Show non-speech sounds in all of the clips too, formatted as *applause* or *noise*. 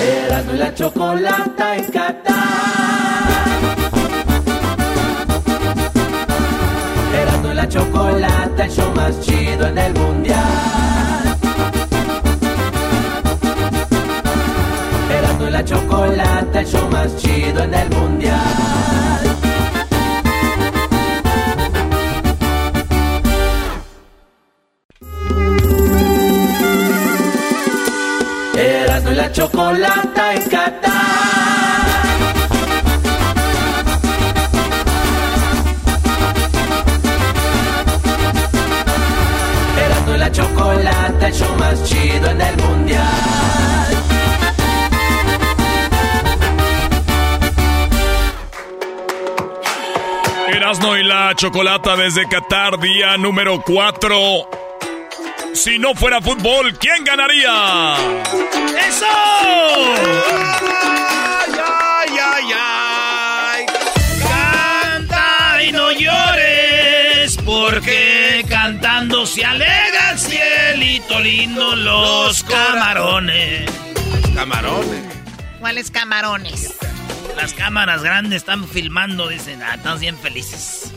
Erasmo y la chocolata en Qatar. Erasmo y la chocolata, el show más chido en el mundial. Erasmo y la chocolata, el show más chido en el mundial. La chocolata en Qatar. Erasmo y la chocolata, el show más chido en el mundial. Erasno y la chocolata desde Qatar, día número 4. Si no fuera fútbol, ¿quién ganaría? ¡Eso! ¡Ay, ay, ay! Canta y no llores, porque cantando se alega el cielito lindo los camarones. Camarones. ¿Cuáles camarones? Las cámaras grandes están filmando, dicen, ah, están bien felices.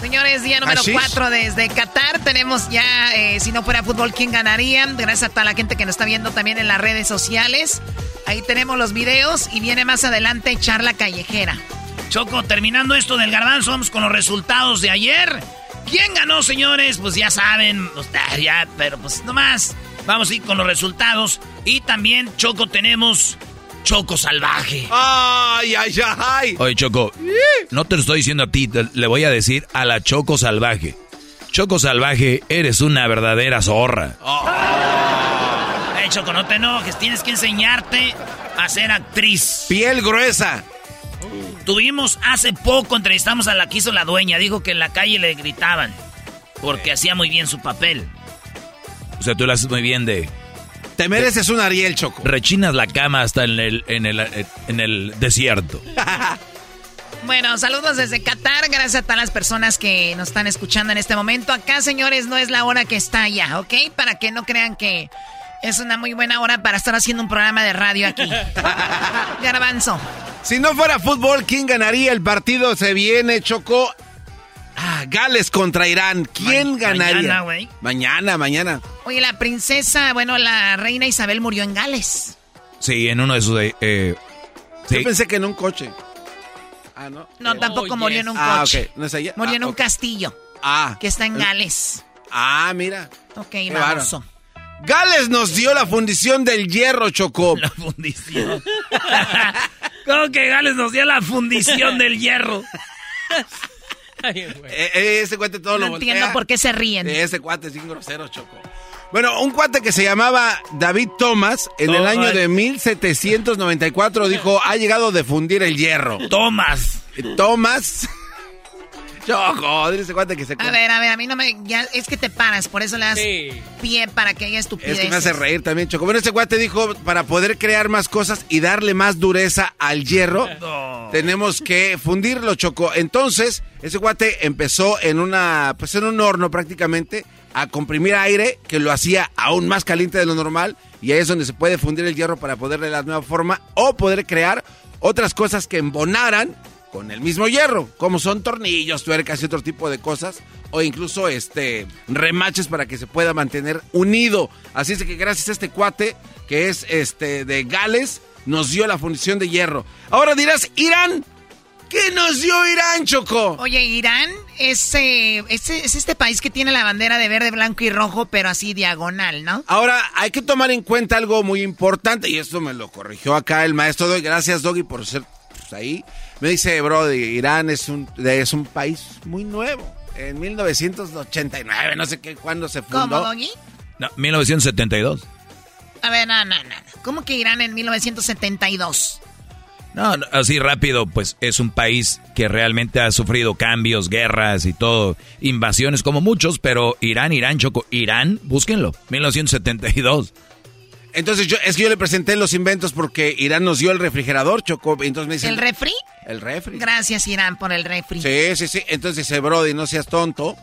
Señores, día número ¿Hashish? 4 desde Qatar. Tenemos ya, eh, si no fuera fútbol, ¿quién ganaría? Gracias a toda la gente que nos está viendo también en las redes sociales. Ahí tenemos los videos y viene más adelante charla callejera. Choco, terminando esto del garbanzo, vamos con los resultados de ayer. ¿Quién ganó, señores? Pues ya saben, pues, ah, ya, pero pues nomás. Vamos a ir con los resultados. Y también, Choco, tenemos Choco Salvaje. ¡Ay, ay, ay! Oye, Choco, no te lo estoy diciendo a ti, te- le voy a decir a la Choco Salvaje. Choco Salvaje, eres una verdadera zorra. Hey, Choco, no te enojes, tienes que enseñarte a ser actriz. Piel gruesa. Tuvimos hace poco, entrevistamos a la que hizo la dueña, dijo que en la calle le gritaban, porque hacía muy bien su papel. O sea, tú lo haces muy bien de... Te mereces un Ariel, Choco. Rechinas la cama hasta en el, en el, en el desierto. *laughs* Bueno, saludos desde Qatar. Gracias a todas las personas que nos están escuchando en este momento. Acá, señores, no es la hora que está allá, ¿ok? Para que no crean que es una muy buena hora para estar haciendo un programa de radio aquí. *laughs* Garbanzo. Si no fuera fútbol, ¿quién ganaría? El partido se viene, Choco. Ah, Gales contra Irán. ¿Quién Ma- ganaría? mañana, güey. Mañana, mañana. Oye, la princesa, bueno, la reina Isabel murió en Gales. Sí, en uno de sus... eh, eh, sí. Yo pensé que en un coche. Ah, ¿no? No, tampoco murió en un Ah, coche. ok. ¿No es ella? Murió Ah, en un ok. castillo Ah. que está en Gales. Ah, mira. Ok, baboso. Gales nos dio la fundición del hierro, Choco. La fundición. *laughs* ¿Cómo que Gales nos dio la fundición del hierro? *laughs* Eh, eh, ese cuate todo No lo entiendo voltea. por qué se ríen. Eh, Ese cuate es bien grosero, Choco. Bueno, un cuate que se llamaba David Thomas, en el año de 1794, dijo, ha llegado de fundir el hierro. Eh, Thomas... Choco, dile ese cuate que se... A ver, a ver, a mí no me... Ya, es que te paras, por eso le das pie para que haya estupidez. Es que me hace reír también, Choco. Bueno, ese cuate dijo, para poder crear más cosas y darle más dureza al hierro, *laughs* tenemos que fundirlo, Choco. Entonces, ese cuate empezó en una, pues en un horno prácticamente, a comprimir aire, que lo hacía aún más caliente de lo normal, y ahí es donde se puede fundir el hierro para poderle dar nueva forma, o poder crear otras cosas que embonaran con el mismo hierro, como son tornillos, tuercas y otro tipo de cosas, o incluso este remaches para que se pueda mantener unido. Así es que gracias a este cuate que es este de Gales nos dio la fundición de hierro. Ahora dirás, Irán, ¿qué nos dio Irán, Choco? Oye, Irán es, eh, es, es este país que tiene la bandera de verde, blanco y rojo, pero así diagonal, ¿no? Ahora hay que tomar en cuenta algo muy importante y esto me lo corrigió acá el maestro Doggy. Gracias Doggy por ser pues, ahí. Me dice, bro, Irán es un, es un país muy nuevo. En 1989, no sé qué, cuándo se fundó. ¿Cómo, Doggy? No, 1972. A ver, no, no, no. ¿Cómo que Irán en 1972? No, no, así rápido, pues es un país que realmente ha sufrido cambios, guerras y todo, invasiones como muchos, pero Irán, Irán, Choco, Irán, búsquenlo, 1972. Entonces yo, es que yo le presenté los inventos porque Irán nos dio el refrigerador, Choco. Entonces me dice... ¿El refri? El refri. Gracias, Irán, por el refri. Sí, sí, sí. Entonces dice, Brody, no seas tonto.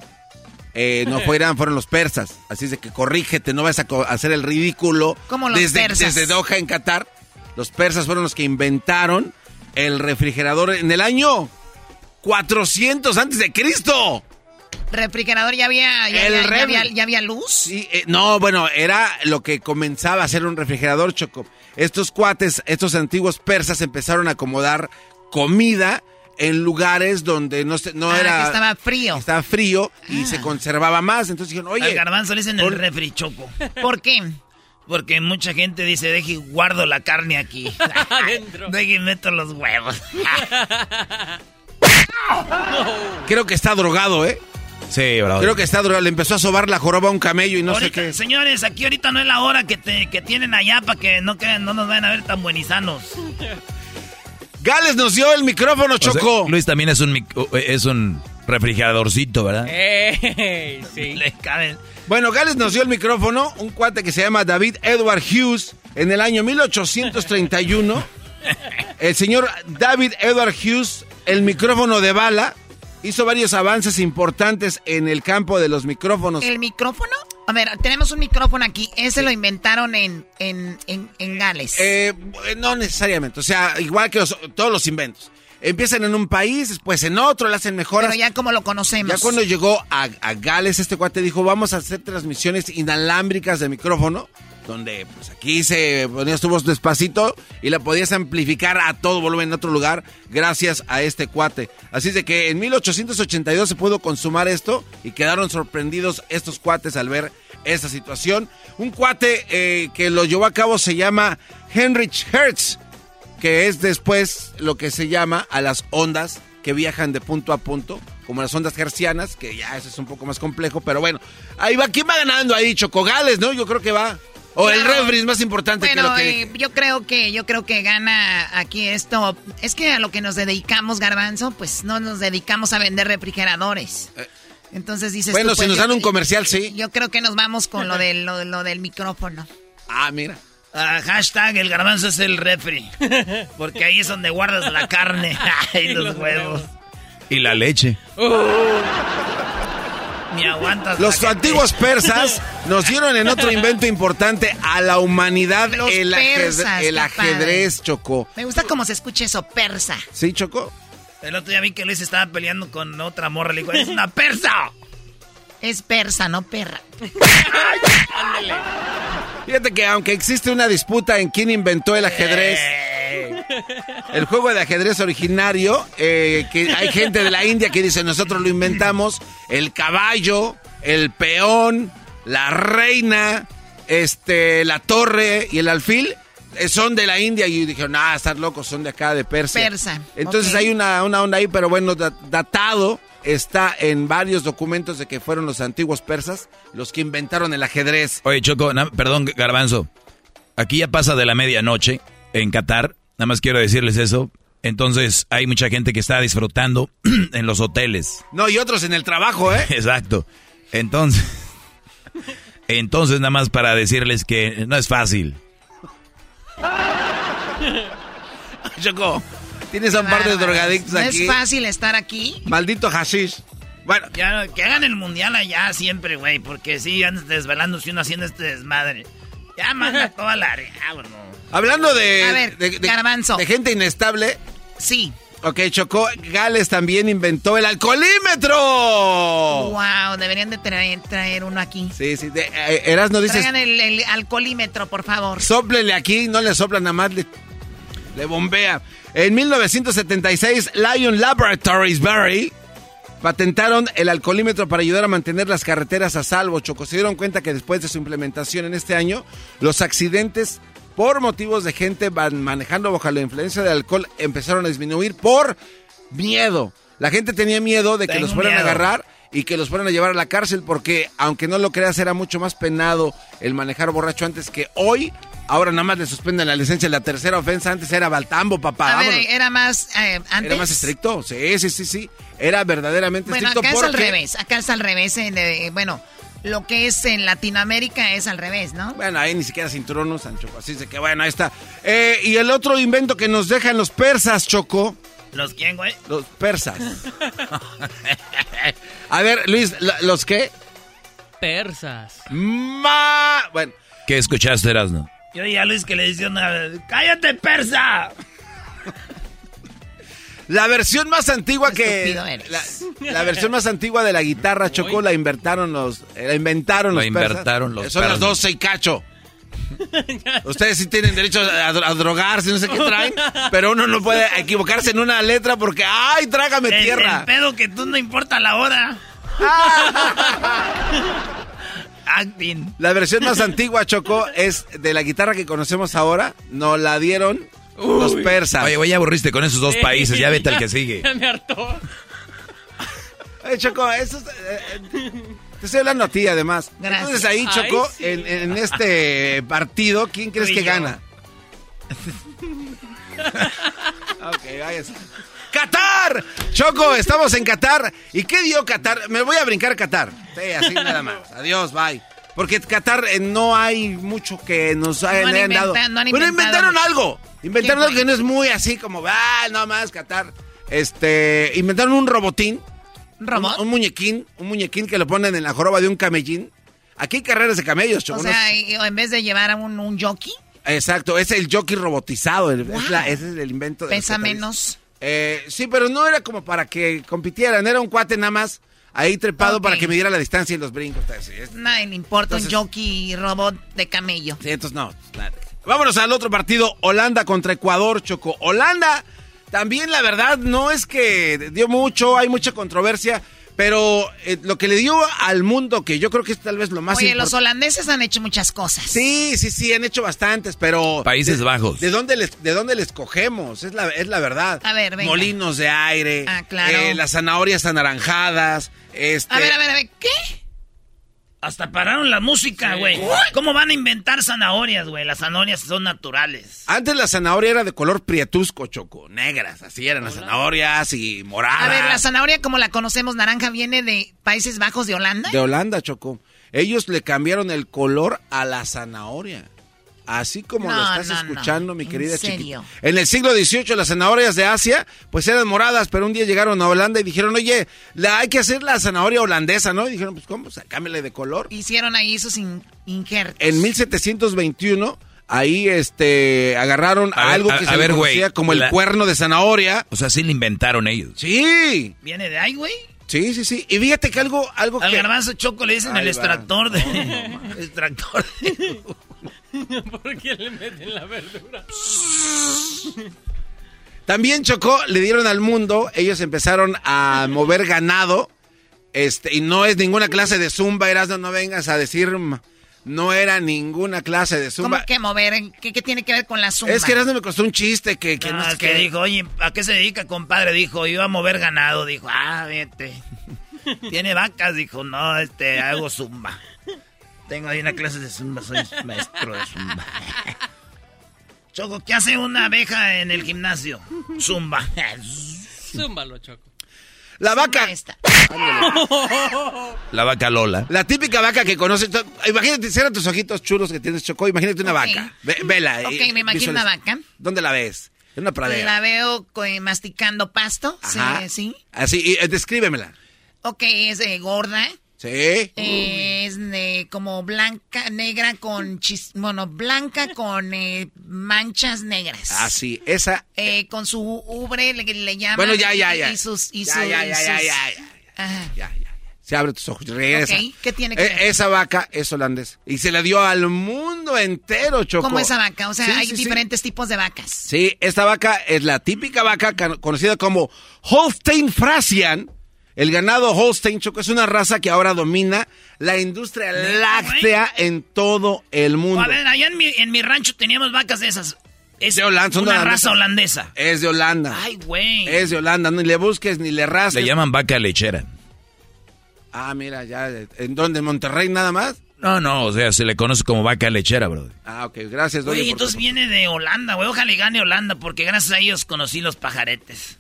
eh, no fue Irán, fueron los persas. Así es de que corrígete, no vas a hacer el ridículo. Como los desde, persas. Desde Doha, en Qatar, los persas fueron los que inventaron el refrigerador en el año 400 antes de Cristo. ¿Refrigerador ya había, ya, había, luz? Sí, eh, no, bueno, era lo que comenzaba a ser un refrigerador, Choco. Estos cuates, estos antiguos persas empezaron a acomodar comida en lugares donde no, no ah, era... estaba frío. Estaba frío y se ah. conservaba más. Entonces dijeron, oye... Al garbanzo le dicen el refri, Choco. *laughs* ¿Por qué? Porque mucha gente dice, deje guardo la carne aquí. *laughs* *laughs* Deje meto los huevos. Creo que está drogado, ¿eh? Sí, bro. Creo que está drogado. Le empezó a sobar la joroba a un camello y no sé qué. Señores, aquí ahorita no es la hora que, te, que tienen allá para que no, no nos vayan a ver tan buenizanos. *laughs* Gales nos dio el micrófono, Choco. Luis también es un, es un refrigeradorcito, ¿verdad? sí. *laughs* Le caben. Bueno, Gales nos dio el micrófono, un cuate que se llama David Edward Hughes, en el año 1831. *laughs* el señor David Edward Hughes, el micrófono de bala, hizo varios avances importantes en el campo de los micrófonos. ¿El micrófono? A ver, tenemos un micrófono aquí. Ese lo inventaron en, en, en, Gales. Eh, no necesariamente. O sea, igual que todos los inventos. Empiezan en un país, después en otro, le hacen mejoras. Pero ya como lo conocemos. Ya cuando llegó a, a Gales, este cuate dijo, vamos a hacer transmisiones inalámbricas de micrófono donde pues aquí se ponías tu voz despacito y la podías amplificar a todo volumen en otro lugar gracias a este cuate. Así es de que en 1882 se pudo consumar esto y quedaron sorprendidos estos cuates al ver esta situación. Un cuate eh, que lo llevó a cabo se llama Heinrich Hertz, que es después lo que se llama a las ondas que viajan de punto a punto, como las ondas hercianas, que ya eso es un poco más complejo, pero bueno, ahí va, ¿quién va ganando ahí? Chocogales, ¿no? Yo creo que va. O el refri es más importante que lo que... Eh, yo creo que yo creo que gana aquí esto. Es que a lo que nos dedicamos, Garbanzo, pues no nos dedicamos a vender refrigeradores. Eh, Entonces dices Bueno, si pues, nos dan un comercial, sí. Yo creo que nos vamos con lo, *laughs* de, lo, del micrófono. Ah, mira. Ah, hashtag el garbanzo es el refri. Porque ahí es donde guardas la carne *laughs* y los huevos. Y la leche. Uh. *laughs* Los antiguos persas *laughs* nos dieron en otro invento importante a la humanidad el, ajedrez, Chocó. Me gusta cómo se escucha eso, persa. ¿Sí, Chocó? El otro día vi que Luis estaba peleando con otra morra. Le dijo, ¡es una persa! Es persa, no perra. *laughs* Fíjate que aunque existe una disputa en quién inventó el ajedrez... El juego de ajedrez originario, eh, que hay gente de la India que dice nosotros lo inventamos, el caballo, el peón, la reina, este, la torre y el alfil eh, son de la India y dijeron, ah, estás locos, son de acá, de Persia. Persa. Entonces hay una, una onda ahí, pero bueno, datado está en varios documentos de que fueron los antiguos persas los que inventaron el ajedrez. Oye, Choco, perdón, Garbanzo. Aquí ya pasa de la medianoche en Qatar Nada más quiero decirles eso. Entonces hay mucha gente que está disfrutando *clears throat* en los hoteles. No, y otros en el trabajo, ¿eh? *laughs* Exacto. Entonces, *laughs* entonces nada más para decirles que no es fácil. *laughs* Choco, tienes a un par de drogadictos aquí. No es fácil estar aquí. Maldito hashish. Bueno, que hagan el mundial allá siempre, güey, porque sí, andan desvelándose uno haciendo este desmadre. Ya manda toda la... no. Hablando de, A ver, de, de, gente inestable. Sí. Ok, Chocó, Gales también inventó el alcoholímetro. Wow, deberían de traer, uno aquí. Sí, sí. Eh, Eras no dices. Traigan el, alcoholímetro, por favor. Sóplele aquí, no le soplan nada más, le, le bombea. En 1976, Lion Laboratories Barry patentaron el alcoholímetro para ayudar a mantener las carreteras a salvo. Choco, se dieron cuenta que después de su implementación en este año, los accidentes por motivos de gente manejando bajo la influencia del alcohol empezaron a disminuir por miedo. La gente tenía miedo de que los fueran a agarrar y que los fueran a llevar a la cárcel porque, aunque no lo creas, era mucho más penado el manejar borracho antes que hoy. Ahora nada más le suspenden la licencia. La tercera ofensa antes era Baltambo, papá. A ver, era más eh, antes. Era más estricto. Sí, sí, sí, sí. Era verdaderamente estricto. Bueno, acá es al revés. Acá es al revés. Eh, bueno, lo que es en Latinoamérica es al revés, ¿no? Bueno, ahí ni siquiera cinturones, Sancho. Así de que bueno, ahí está. Eh, y el otro invento que nos dejan los persas, Choco. ¿Los quién, güey? Los persas. A ver, Luis, ¿los qué? persas. Ma... Bueno. ¿Qué escuchaste, Erasno? Yo oí a Luis que le decía una... ¡Cállate, persa! La versión más antigua que la, la, versión más antigua de la guitarra Chocó la inventaron los la inventaron la los inventaron persas. los Son las 12 y cacho. *laughs* Ustedes sí tienen derecho a, a, drogarse, no sé qué traen, pero uno no puede equivocarse en una letra porque ¡ay, trágame el, tierra! El pedo que tú no importa la hora. *laughs* Acting. La versión más antigua, Choco, es de la guitarra que conocemos ahora. Nos la dieron Uy. los persas. Oye, güey, ya aburriste con esos dos países. Ya vete al que *laughs* sigue. Ya me hartó. Oye, Choco, eso es, eh, te estoy hablando a ti, además. Gracias. Entonces ahí, Choco, Ay, sí. en, en, este partido, ¿quién crees que yo. gana? *laughs* ok, váyase. ¡Qatar! Choco, estamos en Qatar. ¿Y qué dio Qatar? Me voy a brincar Qatar. Sí, así nada más. Adiós, bye. Porque Qatar eh, no hay mucho que nos hayan, han hayan dado. no han Pero inventaron algo. Inventaron ¿Qué algo que no es muy así como, ah, no más Qatar. Este, inventaron un robotín. ¿Robot? Un, un muñequín, un muñequín que lo ponen en la joroba de un camellín. Aquí hay carreras de camellos, Choco. O sea, y- en vez de llevar a un, un jockey, Exacto, es el jockey robotizado. el- Wow. es la- ese es el invento de pesa menos. Eh, sí, pero no era como para que compitieran, era un cuate nada más ahí trepado para que midiera la distancia y los brincos. Nadie le importa Entonces- un jockey robot de camello. sí, entonces no. nada. Vámonos al otro partido, Holanda contra Ecuador, Choco. Holanda, también la verdad no es que dio mucho, hay mucha controversia, pero eh, lo que le dio al mundo, que yo creo que es tal vez lo más Oye, los holandeses han hecho muchas cosas. Sí, sí, sí, han hecho bastantes, pero... Países de- Bajos. ¿De dónde les, de dónde les cogemos? Es la, es la verdad. A ver, venga. Molinos de aire. Ah, claro. eh, las zanahorias anaranjadas. Este, A ver, a ver, a ver, ¿qué? Hasta pararon la música, güey. ¿Cómo van a inventar zanahorias, güey? Las zanahorias son naturales. Antes la zanahoria era de color prietusco, choco. Negras, así eran las zanahorias y moradas. A ver, la zanahoria como la conocemos naranja viene de Países Bajos de Holanda. De Holanda, choco. Ellos le cambiaron el color a la zanahoria. Así como lo estás no, no. escuchando, mi ¿En querida serio? chiquita. En el siglo XVIII las zanahorias de Asia pues eran moradas, pero un día llegaron a Holanda y dijeron, oye, la, hay que hacer la zanahoria holandesa, ¿no? Y dijeron, pues ¿cómo? O sea, cámbiale de color. Hicieron ahí sus in- injertos. En 1721 ahí este agarraron A a ver, algo a- que a se le ver, conocía como el la- cuerno de zanahoria. O sea, sí lo inventaron ellos. Sí, ¿Viene de ahí, güey? sí, sí, sí. Y fíjate que algo, algo Al que... garbanzo choco le dicen Ahí el va. extractor de... *laughs* extractor de... *laughs* *laughs* ¿Por qué le meten la verdura? También chocó, le dieron al mundo, ellos empezaron a mover ganado, este, y no es ninguna clase de zumba, Erasmo, no vengas a decir, no era ninguna clase de ¿Cómo zumba. que mover? ¿Qué, qué tiene que ver con la zumba? Es que Erasmo me costó un chiste que, que no, Ah, sé que qué. dijo, oye, ¿a qué se dedica, compadre? Dijo, iba a mover ganado. Dijo, ah, vete. *laughs* ¿Tiene vacas? Dijo, no, este, hago zumba. Tengo ahí una clase de zumba, soy maestro de zumba. Choco, ¿qué hace una abeja en el gimnasio? Zumba. Zúmbalo, Choco. La vaca, Esta. La vaca Lola. la típica vaca que conoces, imagínate, cierra tus ojitos chulos que tienes, Chocó, imagínate una vaca, Ve- vela. Ok, eh, me imagino una vaca. ¿Dónde la ves? En una pradera. La veo eh, masticando pasto. Ajá. Sí, sí. Así, y, eh, descríbemela. Ok, es eh, gorda. Sí. es de como blanca, negra con chis, bueno, blanca con eh, manchas negras. Así, esa. Eh, con su ubre le, le llaman. Bueno, ya, ya, ya. Y sus, y ya, sus- ya, ya, ya, ya, ya, ya. Se abre tus ojos regresa. ¿qué tiene que Eh, ver? Esa vaca es holandesa. Y se la dio al mundo entero, Choco. Como esa vaca, o sea, Sí, hay sí, sí. diferentes tipos de vacas. Sí, esta vaca es la típica vaca conocida como Holstein Frasian. El ganado Holstein, Choco, es una raza que ahora domina la industria láctea en todo el mundo. A ver, allá en mi, en mi rancho teníamos vacas de esas. Es De Holanda, una raza holandesa. Es de Holanda. Ay, güey. Es de Holanda. Ni le busques ni le rasques. Le llaman vaca lechera. Ah, mira, ya. ¿En dónde? ¿En Monterrey nada más? No, no, o sea, se le conoce como vaca lechera, brother. Ah, ok. Gracias, Doña. Oye, entonces viene de Holanda, güey. Ojalá y gane Holanda, porque gracias a ellos conocí los pajaretes.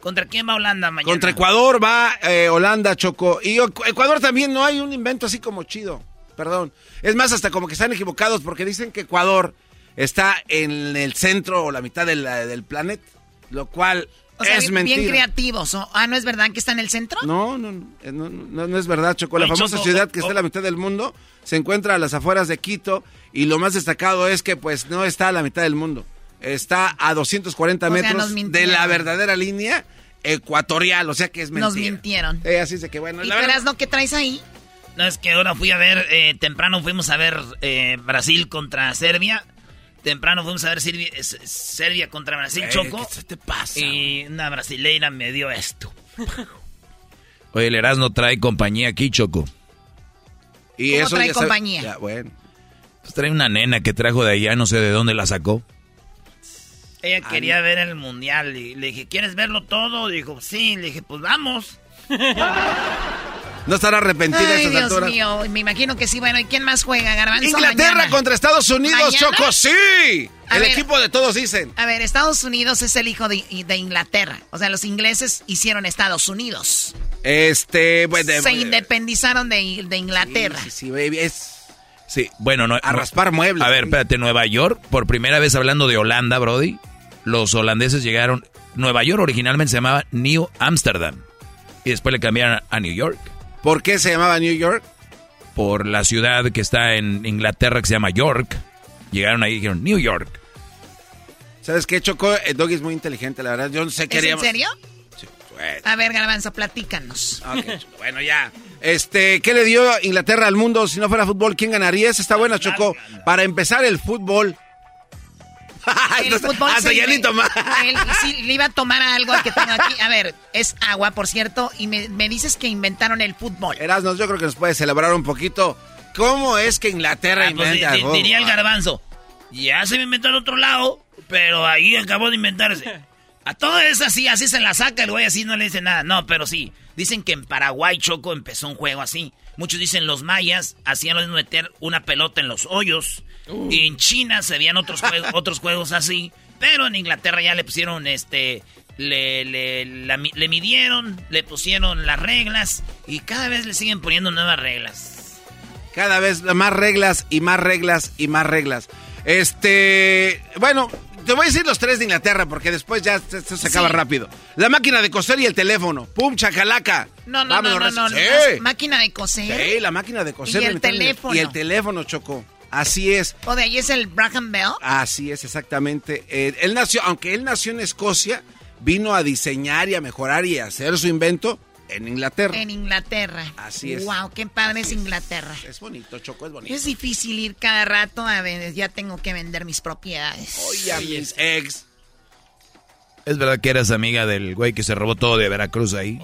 ¿Contra quién va Holanda mañana? Contra Ecuador va eh, Holanda, Choco. Y Ecu- Ecuador también no hay un invento así como chido. Perdón. Es más, hasta como que están equivocados porque dicen que Ecuador está en el centro o la mitad del, del planeta. Lo cual O sea, es bien, mentira. bien creativos. ¿o? Ah, ¿no es verdad que está en el centro? No, no, no, eh, no, no, no es verdad, Choco. La Ay, famosa Choco, ciudad que oh, está en la mitad del mundo se encuentra a las afueras de Quito y lo más destacado es que pues no está a la mitad del mundo. Está a 240 O sea, metros de la verdadera línea ecuatorial, o sea que es mentira. Nos mintieron. Eh, así es de que bueno, ¿Y eras lo que traes ahí? No, es que ahora fui a ver, eh, temprano fuimos a ver eh, Brasil contra Serbia. Temprano fuimos a ver Serbia, eh, Serbia contra Brasil, Choco. ¿Qué te pasa? Y una brasileira me dio esto. *laughs* Oye, el Erasmo trae compañía aquí, Choco. Y ¿Cómo eso trae ya sabe- compañía? ya, bueno. Pues trae una nena que trajo de allá, no sé de dónde la sacó. Ella quería ver el mundial y le dije, ¿quieres verlo todo? Dijo, sí. Le dije, pues vamos. No estará arrepentida a Ay, Dios alturas. mío. Me imagino que sí. Bueno, ¿y quién más juega, Garbanzo? Inglaterra mañana? contra Estados Unidos, ¿Mañana? Choco, sí. A el ver. equipo de todos dicen. A ver, Estados Unidos es el hijo de, de Inglaterra. O sea, los ingleses hicieron Estados Unidos. Este, bueno, Se eh, independizaron de, de Inglaterra. Sí, sí, baby, es Sí, bueno, no. a raspar muebles. A ver, espérate, Nueva York, por primera vez hablando de Holanda, Brody, los holandeses llegaron. Nueva York originalmente se llamaba New Amsterdam. Y después le cambiaron a New York. ¿Por qué se llamaba New York? Por la ciudad que está en Inglaterra que se llama York. Llegaron ahí y dijeron New York. ¿Sabes qué, Choco? El doggy es muy inteligente, la verdad. Yo no sé qué ¿Es en serio? Sí, bueno. A ver, Garbanzo, platícanos. Bueno, ya. Este, ¿qué le dio Inglaterra al mundo si no fuera fútbol? ¿Quién ganaría? Esa está buena, Choco. Para empezar, el fútbol. *laughs* El Hasta- fútbol hasta se ya le- ni tomar. él sí, le iba a tomar algo que tengo aquí. A ver, es agua, por cierto, y me, me dices que inventaron el fútbol. Erasmus, yo creo que nos puede celebrar un poquito. ¿Cómo es que Inglaterra Ah, pues, inventa di- di- algo? diría el garbanzo. Ya se me inventó en otro lado, pero ahí acabó de inventarse. A todo es así, así se la saca el güey, así no le dice nada. No, pero sí. Dicen que en Paraguay, Choco, empezó un juego así. Muchos dicen los mayas hacían lo meter una pelota en los hoyos. Y en China se veían otros, juegos, *laughs* otros juegos así. Pero en Inglaterra ya le pusieron este. Le, le, la mi- le midieron, le pusieron las reglas. Y cada vez le siguen poniendo nuevas reglas. Cada vez más reglas y más reglas y más reglas. Este, bueno, te voy a decir los tres de Inglaterra porque después ya esto se, acaba Sí. rápido. La máquina de coser y el teléfono. ¡Pum, chacalaca! No, no, Vámonos, no, no, no. Máquina de coser. Sí, la máquina de coser. Y el teléfono. Y el teléfono, Choco. Así es. O de ahí es el Braham Bell. Así es, exactamente. Eh, él nació, aunque él nació en Escocia, vino a diseñar y a mejorar y a hacer su invento en Inglaterra. En Inglaterra. Así es. Wow, qué padre Así es es. Inglaterra. Es bonito, Choco, es bonito. Es difícil ir cada rato a ver, ya tengo que vender mis propiedades. Oye, a mis ex. ¿Es verdad que eras amiga del güey que se robó todo de Veracruz ahí?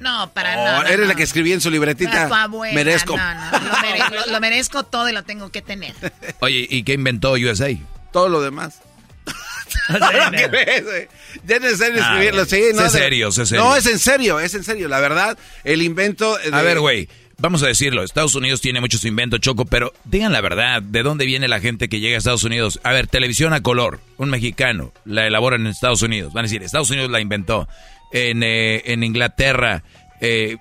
No, para Oh, nada. eres no. la que escribí en su libretita. Tu abuela, Merezco. No, no, lo, mere- lo- lo merezco todo y lo tengo que tener. Oye, ¿y qué inventó USA? Todo lo demás. *laughs* Ya es necesario Ah, escribirlo, sí. no, de- serio, sé serio. No, es en serio, es en serio. La verdad, el invento. de- A ver, güey, vamos a decirlo. Estados Unidos tiene muchos inventos, Choco, pero digan la verdad. ¿De dónde viene la gente que llega a Estados Unidos? A ver, televisión a color. Un mexicano la elaboran en Estados Unidos. Van a decir, Estados Unidos la inventó. En, eh, en Inglaterra eh,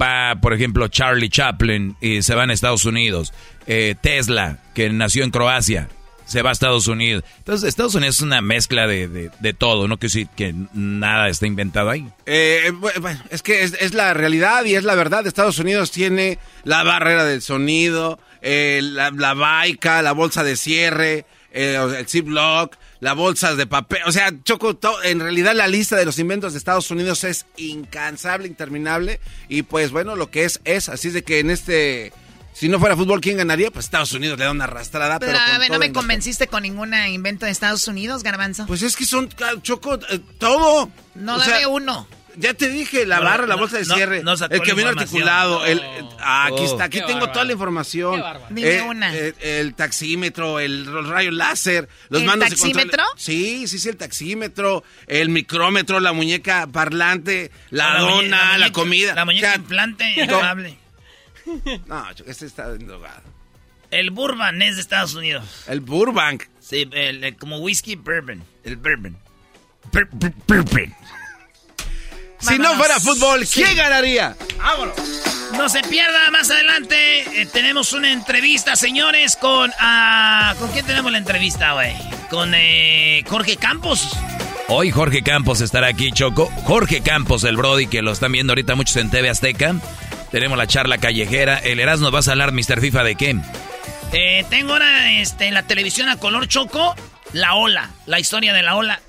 va, por ejemplo, Charlie Chaplin y se va a Estados Unidos. Eh, Tesla, que nació en Croacia. Se va a Estados Unidos. Entonces, Estados Unidos es una mezcla de, de, todo. No quiero decir que nada está inventado ahí. Eh, bu- bueno, es que es, la realidad y es la verdad. Estados Unidos tiene la barrera del sonido, eh, la, la baica, la bolsa de cierre, eh, el ziplock, las bolsas de papel. O sea, Choco, en realidad la lista de los inventos de Estados Unidos es incansable, interminable. Y pues bueno, lo que es, es. Así es de que en este... Si no fuera fútbol, ¿quién ganaría? Pues Estados Unidos le da una arrastrada. Pero, Pero, a ver, no me en convenciste con ningún invento de Estados Unidos, Garbanzo. Pues es que son, ca- Choco, eh, todo. no, O dame sea, uno. Ya te dije, la No, barra, la no, bolsa de no, cierre, no el camino articulado, el, ah, aquí Oh. está, aquí tengo bárbaro. toda la información. Qué bárbaro. Dime una. El, el taxímetro, el rayo láser, los ¿El mandos de taxímetro? Sí, sí, sí, el taxímetro, el micrómetro, la muñeca parlante, la, dona, la, muñeca- comida. La muñeca O sea, implante. *laughs* No, Choco, este está drogado. El bourbon es de Estados Unidos. El Burbank. Sí, el, el- como whisky bourbon. El bourbon. Bur- bur- bourbon. Si no fuera fútbol, Sí. ¿quién ganaría? ¡Vámonos! No se pierda más adelante. eh, tenemos una entrevista, señores, con. ah, ¿Con quién tenemos la entrevista, güey? Con eh, Jorge Campos. Hoy Jorge Campos estará aquí, Choco. Jorge Campos, el Brody, que lo están viendo ahorita muchos en TV Azteca. Tenemos la charla callejera. El Erasmo vas a hablar, Mr. FIFA, ¿de qué? Eh, tengo ahora este, en la televisión a color choco la ola, la historia de la ola.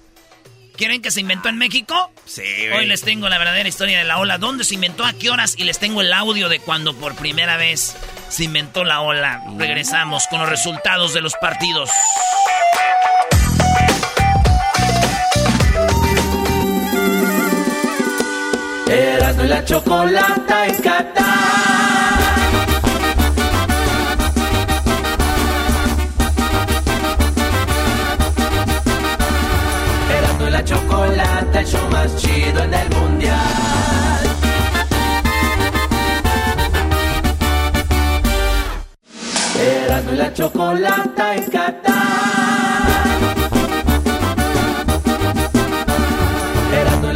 ¿Quieren que se inventó en México? Sí, Hoy les tengo la verdadera historia de la ola. ¿Dónde se inventó? ¿A qué horas? Y les tengo el audio de cuando por primera vez se inventó la ola. Regresamos con los resultados de los partidos. Erasmo y la chocolata en Qatar. Erasmo y la chocolata, el show más chido en el mundial. Erasmo y la chocolata en Qatar.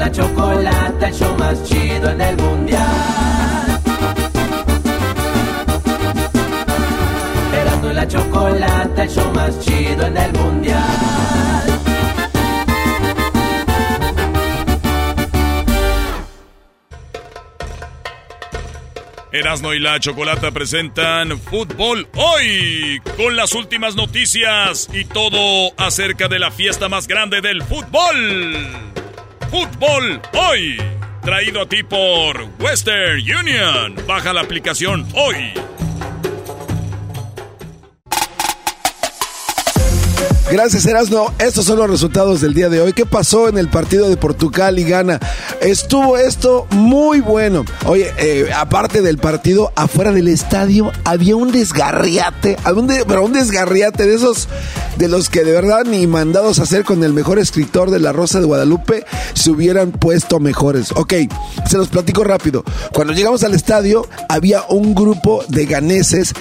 La chocolata, el show más chido en el mundial. Erasmo y la chocolata, el show más chido en el mundial. Erasno y la Chocolata presentan Fútbol Hoy con las últimas noticias y todo acerca de la fiesta más grande del fútbol. Fútbol Hoy, traído a ti por Western Union. Baja la aplicación hoy. Gracias, Erasno. Estos son los resultados del día de hoy. ¿Qué pasó en el partido de Portugal y Ghana? Estuvo esto muy bueno. Oye, eh, aparte del partido, afuera del estadio había un desgarriate, un de- pero un desgarriate de esos de los que de verdad ni mandados a hacer con el mejor escritor de La Rosa de Guadalupe se hubieran puesto mejores. Ok, se los platico rápido. Cuando llegamos al estadio, había un grupo de ganeses,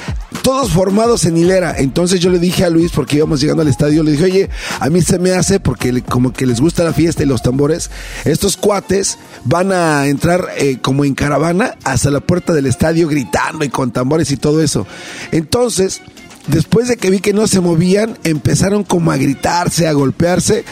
todos formados en hilera. Entonces yo le dije a Luis, porque íbamos llegando al estadio, le dije, oye, a mí se me hace, porque como que les gusta la fiesta y los tambores, estos cuates van a entrar eh, como en caravana hasta la puerta del estadio gritando y con tambores y todo eso. Entonces... Después de que vi que no se movían, empezaron como a gritarse, a golpearse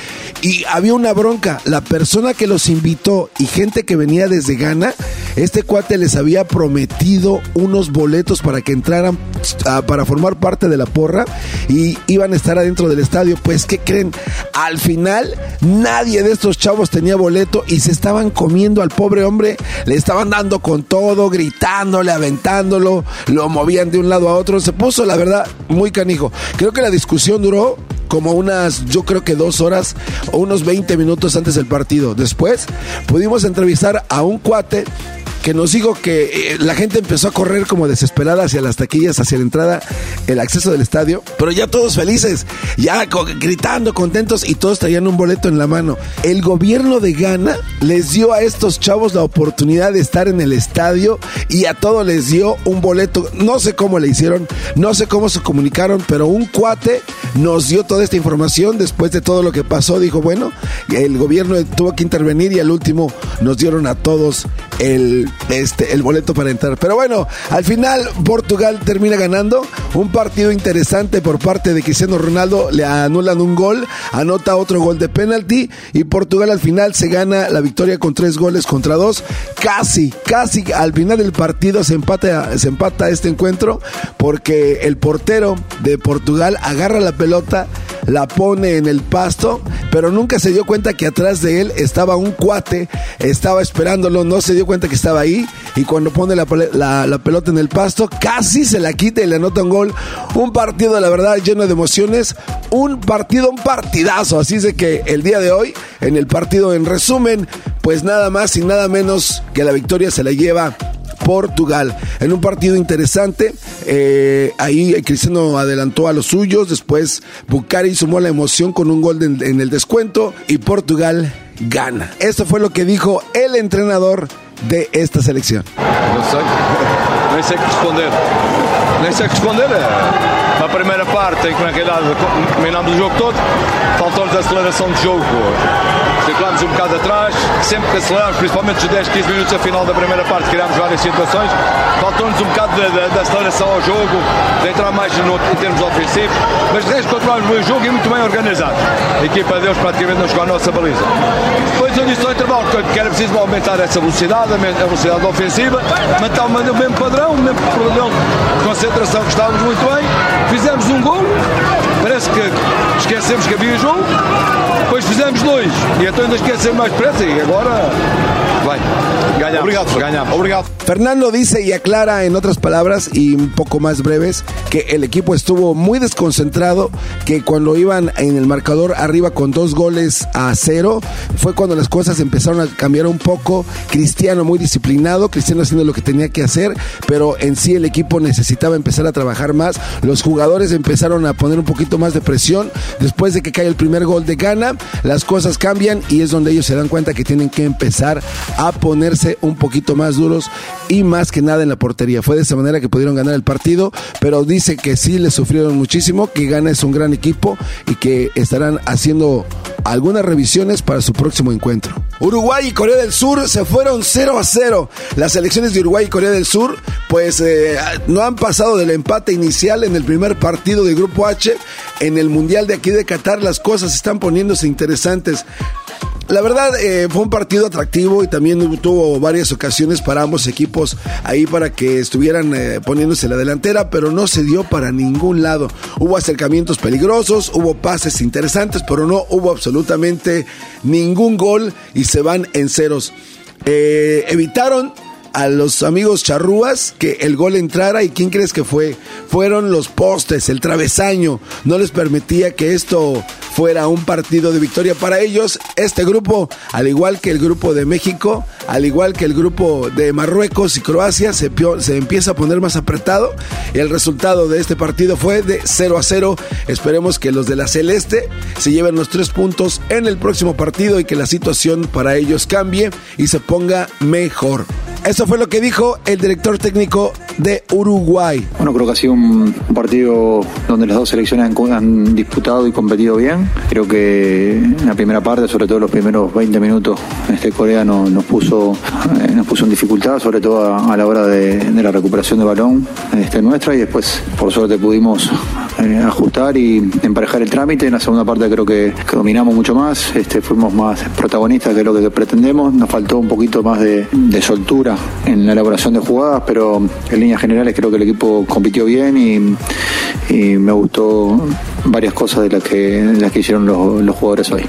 y había una bronca. La persona que los invitó y gente que venía desde Ghana, este cuate les había prometido unos boletos para que entraran ah, para formar parte de la porra y iban a estar adentro del estadio. Pues, ¿qué creen? Al final, nadie de estos chavos tenía boleto y se estaban comiendo al pobre hombre. Le estaban dando con todo, gritándole, aventándolo, lo movían de un lado a otro. Se puso, la verdad, muy canijo. Creo que la discusión duró como unas, yo creo que dos horas o unos 20 minutos antes del partido. Después pudimos entrevistar a un cuate que nos dijo que eh, la gente empezó a correr como desesperada hacia las taquillas, hacia la entrada, el acceso del estadio, pero ya todos felices, ya gritando, contentos y todos traían un boleto en la mano. El gobierno de Ghana les dio a estos chavos la oportunidad de estar en el estadio y a todos les dio un boleto. No sé cómo le hicieron, no sé cómo se comunicaron, pero un cuate nos dio toda esta información después de todo lo que pasó. Dijo, bueno, el gobierno tuvo que intervenir y al último nos dieron a todos el, este, el boleto para entrar. Pero bueno, al final Portugal termina ganando. Un partido interesante por parte de Cristiano Ronaldo. Le anulan un gol, anota otro gol de penalti y Portugal al final se gana la victoria con tres goles contra dos. Casi, casi al final del partido se empata, se empata este encuentro porque el portero de Portugal agarra la pelota, la pone en el pasto, pero nunca se dio cuenta que atrás de él estaba un cuate, estaba esperándolo, no se dio cuenta que estaba y cuando pone la, pelota en el pasto, casi se la quita y le anota un gol. Un partido, la verdad, lleno de emociones, un partido, un partidazo, así es de que el día de hoy, en el partido, en resumen, pues nada más y nada menos que la victoria se la lleva Portugal. En un partido interesante, eh, ahí Cristiano adelantó a los suyos, después Bucari sumó la emoción con un gol en el descuento y Portugal gana. Esto fue lo que dijo el entrenador de esta selección. Não sei. Nem sei o que responder. Nem sei o que responder. Na primeira parte, em que na realidade dominámos o jogo todo, faltou-nos aceleração de jogo. recuámos um bocado atrás, sempre que aceleramos, principalmente os 10, 15 minutos a final da primeira parte, criámos várias situações. Faltou-nos um bocado da, aceleração ao jogo, de entrar mais no, em termos ofensivos, mas de resto controlámos bem o jogo e muito bem organizado. A equipa deles praticamente não chegou à nossa baliza. Depois disse ao intervalo que era preciso aumentar essa velocidade, a velocidade ofensiva, manter o mesmo padrão, o mesmo padrão de concentração que estávamos muito bem. Fizemos um gol, parece que esquecemos que havia jogo, depois fizemos dois, e então ainda esquecemos mais depressa, e agora vai. Ganhamos. Obrigado, ganhamos. Obrigado. Fernando dice y aclara en otras palabras y un poco más breves que el equipo estuvo muy desconcentrado, que cuando iban en el marcador arriba con dos goles a cero, fue cuando las cosas empezaron a cambiar un poco. Cristiano muy disciplinado, Cristiano haciendo lo que tenía que hacer, pero en sí el equipo necesitaba empezar a trabajar más. Los jugadores empezaron a poner un poquito más de presión. Después de que cae el primer gol de Gana, las cosas cambian y es donde ellos se dan cuenta que tienen que empezar a ponerse un poquito más duros y más que nada en la portería. Fue de esa manera que pudieron ganar el partido, pero dice que sí le sufrieron muchísimo, que Gana es un gran equipo y que estarán haciendo algunas revisiones para su próximo encuentro. Uruguay y Corea del Sur se fueron 0 a 0. Las selecciones de Uruguay y Corea del Sur pues eh, no han pasado del empate inicial en el primer partido del Grupo H. En el Mundial de aquí de Qatar las cosas están poniéndose interesantes. La verdad, eh, fue un partido atractivo y también tuvo varias ocasiones para ambos equipos ahí para que estuvieran eh, poniéndose la delantera, pero no se dio para ningún lado. Hubo acercamientos peligrosos, hubo pases interesantes, pero no hubo absolutamente ningún gol y se van en ceros. Eh, evitaron a los amigos charrúas que el gol entrara y quién crees que fue? Fueron los postes, el travesaño. No les permitía que esto fuera un partido de victoria para ellos. Este grupo, al igual que el grupo de México, al igual que el grupo de Marruecos y Croacia, se, se empieza a poner más apretado. El resultado de este partido fue de 0 a 0. Esperemos que los de la Celeste se lleven los tres puntos en el próximo partido y que la situación para ellos cambie y se ponga mejor. Eso fue lo que dijo el director técnico de Uruguay. Bueno, creo que ha sido un partido donde las dos selecciones han, disputado y competido bien. Creo que en la primera parte, sobre todo los primeros 20 minutos, este Corea nos, puso, eh, nos puso en dificultad, sobre todo a, la hora de, la recuperación de balón este, nuestra y después, por suerte, pudimos eh, ajustar y emparejar el trámite. En la segunda parte creo que, dominamos mucho más, este, fuimos más protagonistas que lo que pretendemos. Nos faltó un poquito más de soltura en la elaboración de jugadas, pero en líneas generales creo que el equipo compitió bien y, me gustó varias cosas de las que, las que hicieron los, los jugadores hoy.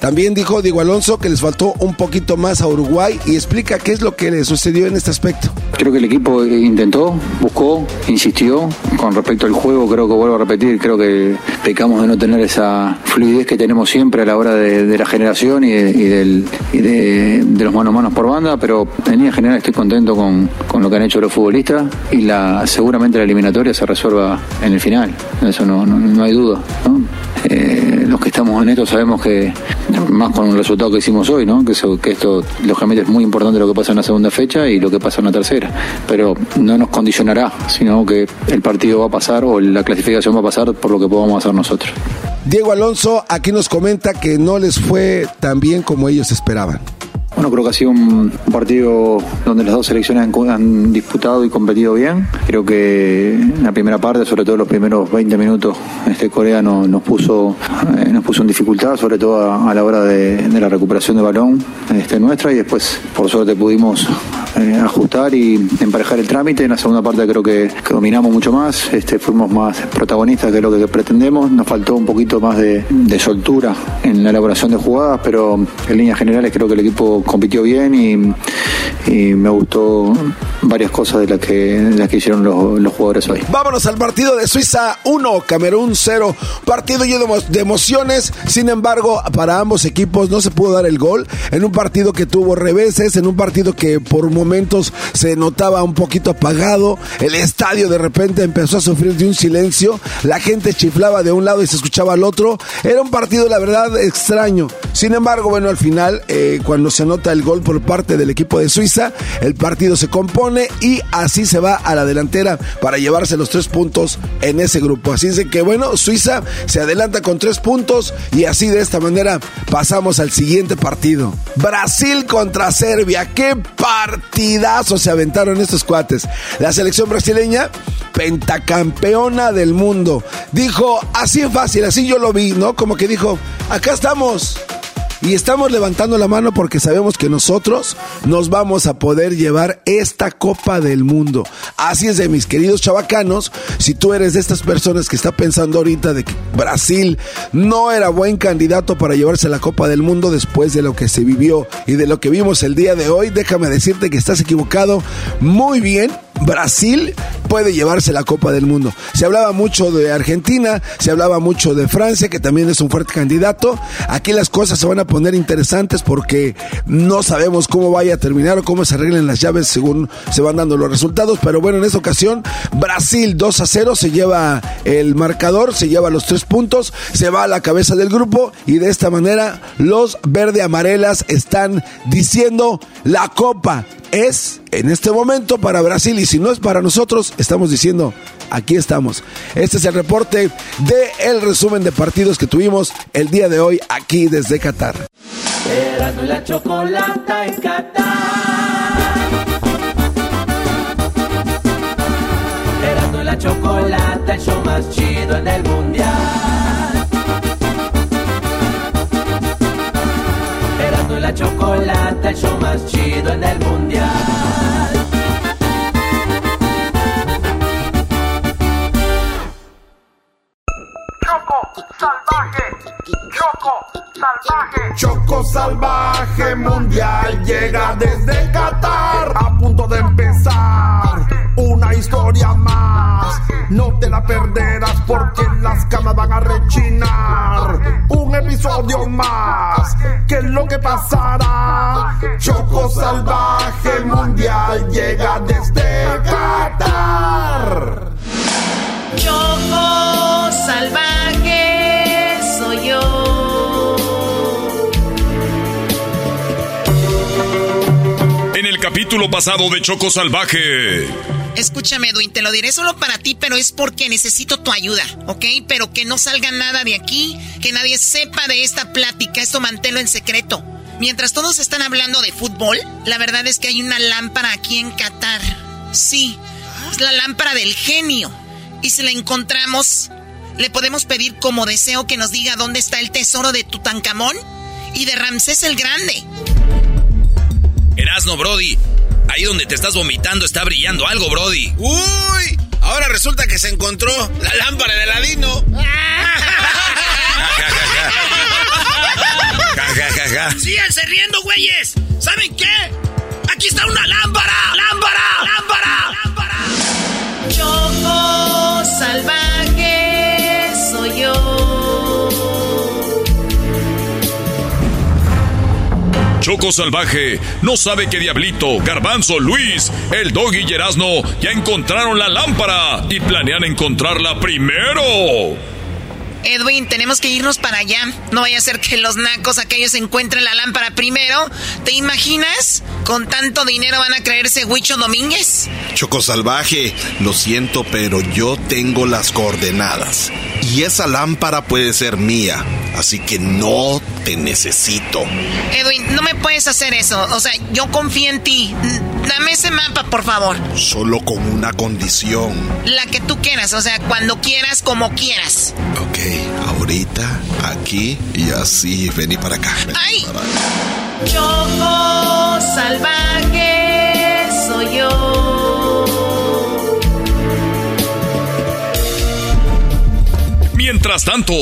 También dijo Diego Alonso que les faltó un poquito más a Uruguay y explica qué es lo que le sucedió en este aspecto. Creo que el equipo intentó, buscó, insistió. Con respecto al juego, creo que vuelvo a repetir, creo que pecamos de no tener esa fluidez que tenemos siempre a la hora de, la generación y, de, los manos a manos por banda, pero en línea general estoy contento con, lo que han hecho los futbolistas y seguramente la eliminatoria se resuelva en el final. Eso no, hay duda. Eh, los que estamos en esto sabemos que más con el resultado que hicimos hoy, ¿no? Que, que esto, lógicamente, es muy importante lo que pasa en la segunda fecha y lo que pasa en la tercera. Pero no nos condicionará, sino que el partido va a pasar o la clasificación va a pasar por lo que podamos hacer nosotros. Diego Alonso aquí nos comenta que no les fue tan bien como ellos esperaban. Bueno, creo que ha sido un partido donde las dos selecciones han, disputado y competido bien. Creo que en la primera parte, sobre todo los primeros 20 minutos, este Corea nos, puso, eh, nos puso en dificultad, sobre todo a, la hora de, la recuperación de balón este, nuestra y después, por suerte, pudimos eh, ajustar y emparejar el trámite. En la segunda parte creo que, dominamos mucho más, este, fuimos más protagonistas que lo que pretendemos. Nos faltó un poquito más de soltura en la elaboración de jugadas, pero en líneas generales creo que el equipo compitió bien y, me gustó varias cosas de las que, las que hicieron los, los jugadores hoy. Vámonos al partido de Suiza 1, Camerún 0. Partido lleno de emociones. Sin embargo, para ambos equipos no se pudo dar el gol. En un partido que tuvo reveses, en un partido que por momentos se notaba un poquito apagado. El estadio de repente empezó a sufrir de un silencio. La gente chiflaba de un lado y se escuchaba al otro. Era un partido, la verdad, extraño. Sin embargo, bueno, al final, eh, cuando se el gol por parte del equipo de Suiza, el partido se compone y así se va a la delantera para llevarse los tres puntos en ese grupo. Así es que, bueno, Suiza se adelanta con tres puntos y así de esta manera pasamos al siguiente partido. Brasil contra Serbia. ¡Qué partidazo se aventaron estos cuates! La selección brasileña, pentacampeona del mundo, dijo así fácil, así yo lo vi, ¿no? Como que dijo, acá estamos. Y estamos levantando la mano porque sabemos que nosotros nos vamos a poder llevar esta Copa del Mundo. Así es de mis queridos chavacanos, si tú eres de estas personas que está pensando ahorita de que Brasil no era buen candidato para llevarse la Copa del Mundo después de lo que se vivió y de lo que vimos el día de hoy, déjame decirte que estás equivocado muy bien Brasil puede llevarse la Copa del Mundo. Se hablaba mucho de Argentina, se hablaba mucho de Francia, que también es un fuerte candidato. Aquí las cosas se van a poner interesantes porque no sabemos cómo vaya a terminar o cómo se arreglen las llaves según se van dando los resultados. Pero bueno, en esta ocasión, Brasil 2 a 0 se lleva el marcador, se lleva los tres puntos, se va a la cabeza del grupo y de esta manera los verde amarelas están diciendo la Copa es en este momento para Brasil y si no es para nosotros, estamos diciendo, aquí estamos. Este es el reporte de el resumen de partidos que tuvimos el día de hoy aquí desde Qatar. La chocolata, el show más chido en el mundial. Choco salvaje mundial llega desde Qatar a punto de empezar una historia más. No te la perderás porque las camas van a rechinar. Un episodio más. ¿Qué es lo que pasará? Choco salvaje mundial llega desde Qatar. Choco salvaje soy yo. En el capítulo pasado de Choco Salvaje. Escúchame, Edwin, te lo diré solo para ti, pero es porque necesito tu ayuda, ¿ok? Pero que no salga nada de aquí, que nadie sepa de esta plática, esto manténlo en secreto. Mientras todos están hablando de fútbol, la verdad es que hay una lámpara aquí en Qatar. Sí, es la lámpara del genio. Y si la encontramos, le podemos pedir como deseo que nos diga dónde está el tesoro de Tutankamón y de Ramsés el Grande. Erasno, Brody. Ahí donde te estás vomitando está brillando algo, Brody. Uy, ahora resulta que se encontró la lámpara de Aladino. *laughs* *laughs* Ja, ja, ja, ja. ¡Síganse riendo, güeyes! ¿Saben qué? ¡Aquí está una. ¡Lámpara! Choco Salvaje no sabe que Diablito, Garbanzo, Luis, el Doggy y Erasno ya encontraron la lámpara y planean encontrarla primero. Edwin, tenemos que irnos para allá. No vaya a ser que los nacos aquellos encuentren la lámpara primero. ¿Te imaginas? Con tanto dinero van a creerse Huicho Domínguez. Choco Salvaje, lo siento, pero yo tengo las coordenadas. Y esa lámpara puede ser mía, así que no te necesito. Edwin, no me puedes hacer eso. O sea, yo confío en ti. Dame ese mapa, por favor. Solo con una condición. La que tú quieras, o sea, cuando quieras, como quieras. Ok, ahorita, aquí y así. Vení para acá. ¡Ay! Choco salvaje soy yo. Mientras tanto,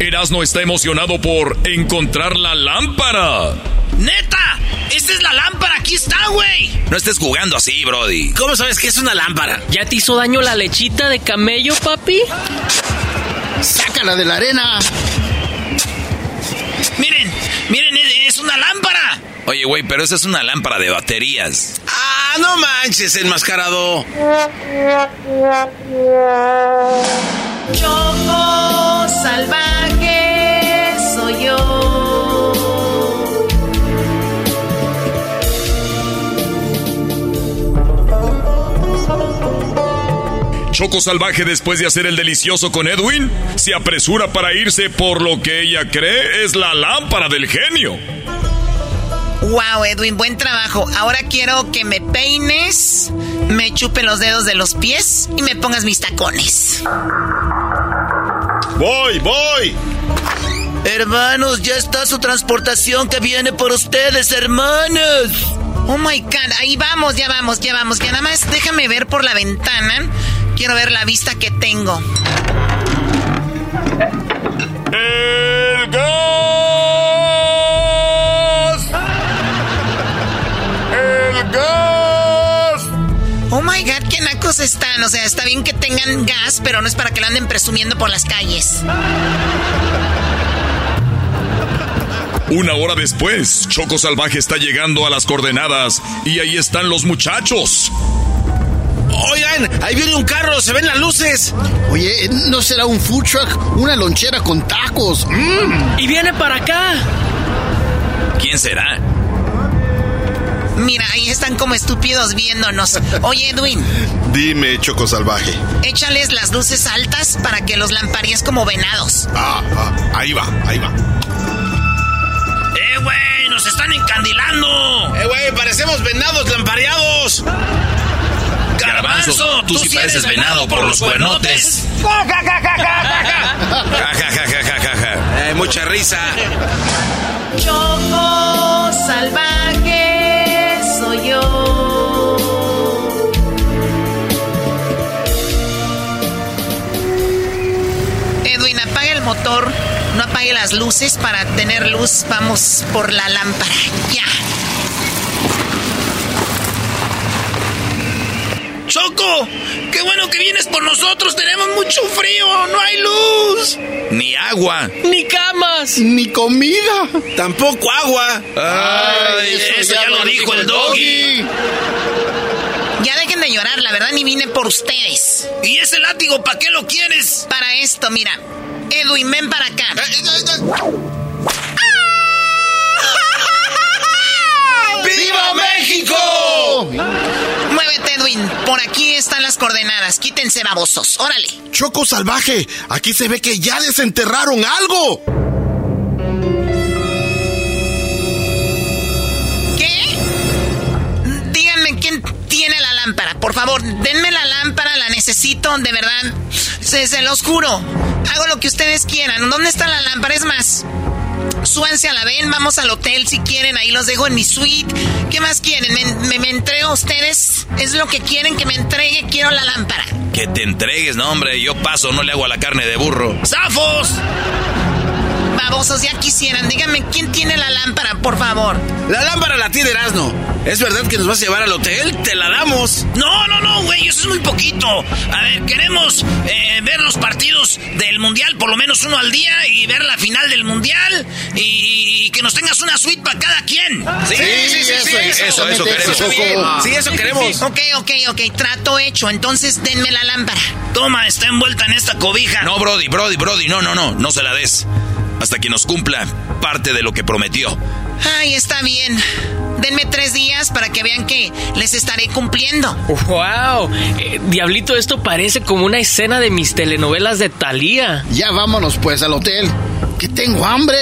Erasmo está emocionado por encontrar la lámpara. ¡Neta! ¡Esta es la lámpara! ¡Aquí está, güey! No estés jugando así, Brody. ¿Cómo sabes que es una lámpara? ¿Ya te hizo daño la lechita de camello, papi? ¡Sácala de la arena! Miren, miren, es una lámpara. Oye, güey, pero esa es una lámpara de baterías. ¡Ah, no manches, enmascarado! Choco salvaje soy yo. Choco Salvaje, después de hacer el delicioso con Edwin, se apresura para irse por lo que ella cree es la lámpara del genio. Wow, Edwin, buen trabajo. Ahora quiero que me peines, me chupe los dedos de los pies y me pongas mis tacones. Voy, voy. Hermanos, ya está su transportación que viene por ustedes, hermanos. Oh my god, ahí vamos, ya vamos, ya vamos. Ya nada más déjame ver por la ventana. Quiero ver la vista que tengo. ¡El gas! ¡El gas! Oh my god, qué nacos están. O sea, está bien que tengan gas, pero no es para que lo anden presumiendo por las calles. Una hora después, Choco Salvaje está llegando a las coordenadas y ahí están los muchachos. Oigan, ahí viene un carro, se ven las luces. Oye, ¿no será un food truck? Una lonchera con tacos. Mm. Y viene para acá. ¿Quién será? Mira, ahí están como estúpidos viéndonos. Oye, Edwin, Dime, Choco Salvaje. échales las luces altas para que los lamparíes como venados. Ah, ah, ahí va, ahí va. ¡Eh, güey! ¡Nos están encandilando! Eh, güey, parecemos venados lampareados. Garbanzo, tú sí pareces venado por los cuernotes. Ja, *laughs* ja, ja, ja, ja, ja. Ja, ja, ja, ja, ja, ja, ja. Eh, mucha risa. Choco salvaje soy yo. Edwin, apaga el motor, no apague las luces para tener luz. Vamos por la lámpara. Ya. ¡Choco! ¡Qué bueno que vienes por nosotros! ¡Tenemos mucho frío! ¡No hay luz! Ni agua. Ni camas. Ni comida. Tampoco agua. Ay, eso ya lo dijo el doggy. Ya dejen de llorar, la verdad ni vine por ustedes. ¿Y ese látigo para qué lo quieres? Para esto, mira. Edwin, ven para acá. ¡Viva México! Muévete, Edwin. Por aquí están las coordenadas. Quítense, babosos. Órale. Choco Salvaje, aquí se ve que ya desenterraron algo. ¿Qué? Díganme quién tiene la lámpara. Por favor, denme la lámpara, la necesito, de verdad. Se, se los juro. Hago lo que ustedes quieran. ¿Dónde está la lámpara? Es más, súbanse a la ven, vamos al hotel si quieren. Ahí los dejo en mi suite. ¿Qué más quieren? ¿Me, me, me entrego a ustedes? ¿Es lo que quieren que me entregue? Quiero la lámpara. Que te entregues, no, hombre. Yo paso, no le hago a la carne de burro. ¡Zafos! Babosos, ya quisieran. Díganme quién tiene la lámpara, por favor. La lámpara la tiene Erasno. ¿Es verdad que nos vas a llevar al hotel? Te la damos. No, no, no, güey, eso es muy poquito. A ver, queremos eh, ver los partidos del Mundial, por lo menos uno al día, y ver la final del Mundial, y, y que nos tengas una suite para cada quien. Sí, sí, sí, sí, Eso, eso queremos. Sí, eso queremos. Ok, ok, ok. Trato hecho. Entonces denme la lámpara. Toma, está envuelta en esta cobija. No, Brody, Brody, Brody, no, no, no, no se la des. Hasta que nos cumpla parte de lo que prometió. Ay, está bien. Denme tres días para que vean que les estaré cumpliendo. ¡Wow! Eh, Diablito, esto parece como una escena de mis telenovelas de Thalía. Ya vámonos pues al hotel. Que tengo hambre.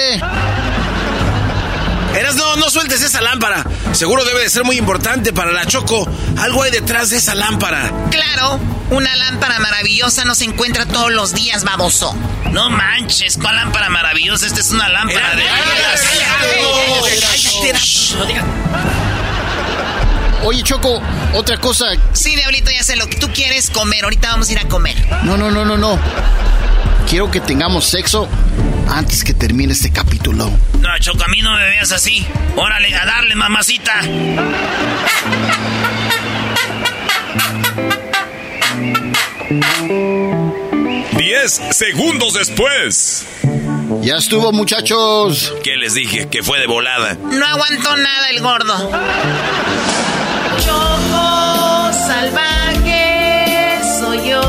Erasno, no sueltes esa lámpara. Seguro debe de ser muy importante para la Choco. Algo hay detrás de esa lámpara. Claro, una lámpara maravillosa no se encuentra todos los días, baboso. No manches, ¿cuál lámpara maravillosa? Esta es una lámpara de... Oye, Choco, otra cosa. Sí, Diablito, ya sé lo que tú quieres comer. Ahorita vamos a ir a comer. No, no, no, no, no. quiero que tengamos sexo antes que termine este capítulo. No, Choco, a mí no me veas así. Órale, a darle, mamacita. Diez segundos después. Ya estuvo, muchachos. ¿Qué les dije? Que fue de volada. No aguantó nada el gordo. Choco salvaje soy yo.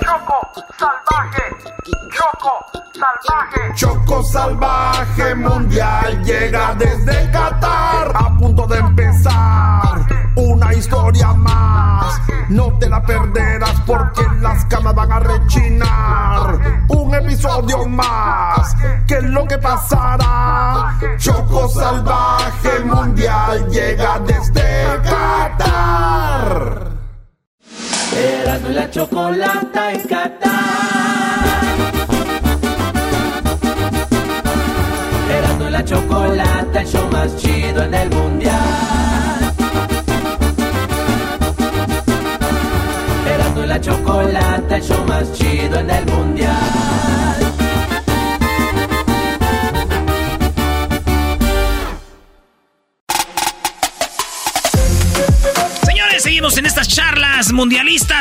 Choco salvaje, Choco salvaje. Choco salvaje mundial llega desde Qatar. A punto de empezar una historia más. No te la perderás porque las camas van a rechinar. Un episodio más. ¿Qué es lo que pasará? Choco salvaje mundial llega desde Qatar. Erasmo y la chocolata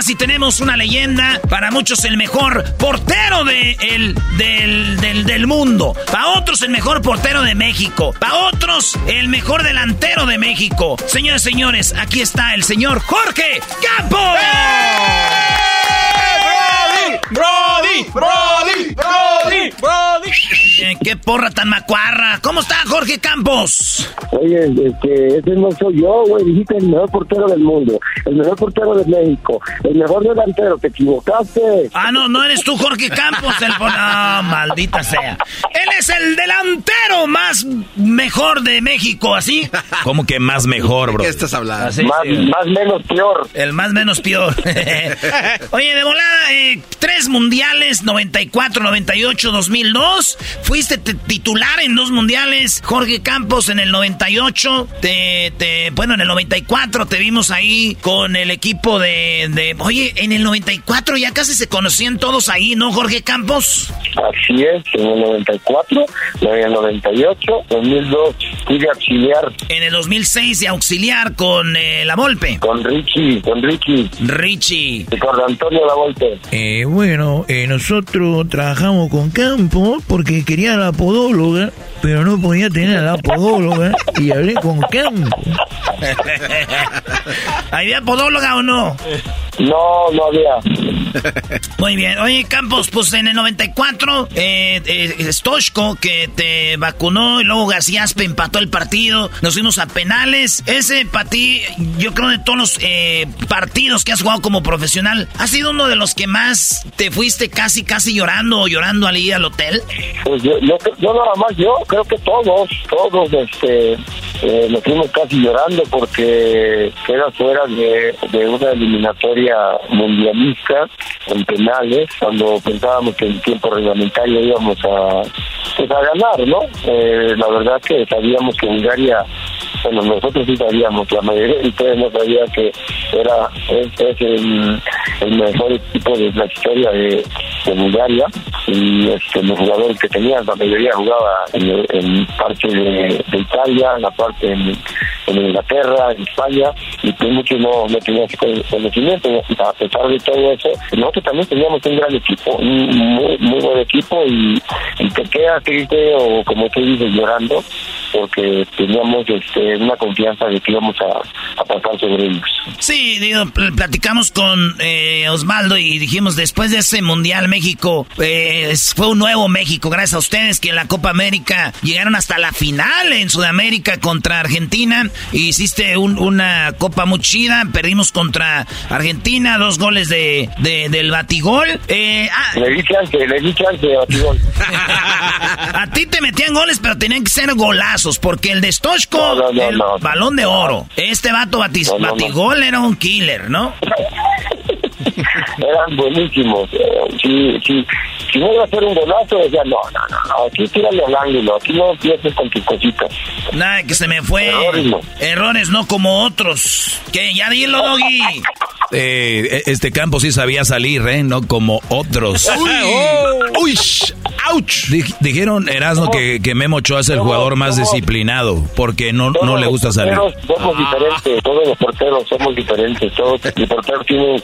mundialistas y tenemos una leyenda. Para muchos, el mejor portero de el, del, del, del mundo. Para otros, el mejor portero de México. Para otros, el mejor delantero de México. Señores, señores, aquí está el señor Jorge Campos. Brody, Brody, Brody, Brody. Eh, ¡Qué porra tan macuarra! ¿Cómo está Jorge Campos? Oye, este, ese no soy yo, güey. Dijiste el mejor portero del mundo, el mejor portero de México, el mejor delantero. Te equivocaste. Ah, no, no eres tú Jorge Campos. El... por- Ah, maldita sea. Él es el delantero más mejor de México, ¿así? ¿Cómo que más mejor, bro? ¿Qué estás hablando? Así, Más, sí. más menos peor. El más menos peor. *laughs* Oye, de volada, eh, tres mundiales, 94, 98, 2002. Fuiste titular en dos mundiales. Jorge Campos en el 98. Te, te, bueno, en el 94 te vimos ahí con el equipo de, de... Oye, en el 94 ya casi se conocían todos ahí, ¿no, Jorge Campos? Así es, en el 94, en el 98, 2002, fui de auxiliar En el 2006 de auxiliar con eh, La Volpe. con Richie, con Richie, Richie. y con Antonio La Volpe. Eh, bueno, eh, nosotros trabajamos con Campos porque quería la podóloga, pero no podía tener a la podóloga y hablé con Campos. *laughs* ¿Había podóloga o no? No, no había. Muy bien. Oye, Campos, pues en el 94, eh, eh, Stoshko, que te vacunó, y luego García Aspe empató el partido. Nos fuimos a penales. Ese para ti, yo creo de todos los eh, partidos que has jugado como profesional, ¿ha sido uno de los que más te fuiste casi, casi llorando o llorando al ir al hotel? Pues yo, yo, yo nada más, yo creo que todos, todos, este, eh, nos fuimos casi llorando porque era fuera de, de una eliminatoria mundialista en penales, cuando pensábamos que en tiempo reglamentario íbamos a, pues, a ganar, ¿no? Eh, la verdad que sabíamos que Bulgaria, bueno, nosotros sí sabíamos, la mayoría de ustedes no sabía que era es, es el, el mejor equipo de la historia de, de Bulgaria y este, los jugadores que tenían, la mayoría jugaba en, parte de, Italia, en la parte en, Inglaterra, en España, y pues muchos no, no tenían conocimiento. A pesar de todo eso, nosotros también teníamos un gran equipo, un muy, muy buen equipo, y, y te quedas triste o como tú dices, llorando, porque teníamos este, una confianza de que íbamos a, a pasar sobre ellos. Sí, digo, pl- platicamos con eh, Osvaldo y dijimos, después de ese Mundial México, eh, fue un nuevo México, gracias a ustedes que en la Copa América llegaron hasta la final en Sudamérica contra Argentina. Hiciste un- una Copa muy chida, perdimos contra Argentina, dos goles de, de- del batigol. Eh, ah, Le di chance, le di chance a Tibol. *laughs* a ti te metían goles, pero tenían que ser golazos, porque el de Stoshko, No, no, no, el balón de oro. Este vato batis- batigol era un killer, ¿no? *laughs* *laughs* eran buenísimos. Eh, si, si, si no iba a hacer un golazo, decía, no, no, no, aquí tírale al ángulo, aquí no empieces con tus cositas. Nada, que se me fue. Errores no, como otros. Que ya dilo, Doggy. Eh, este campo sí sabía salir, ¿eh? No como otros. *laughs* ¡Uy! *laughs* ¡Auch! dijeron, Erasmo, que, que Memo Ochoa es el jugador más disciplinado porque no, no le gusta salir. Somos diferentes, todos los porteros somos diferentes, todos los porteros tienen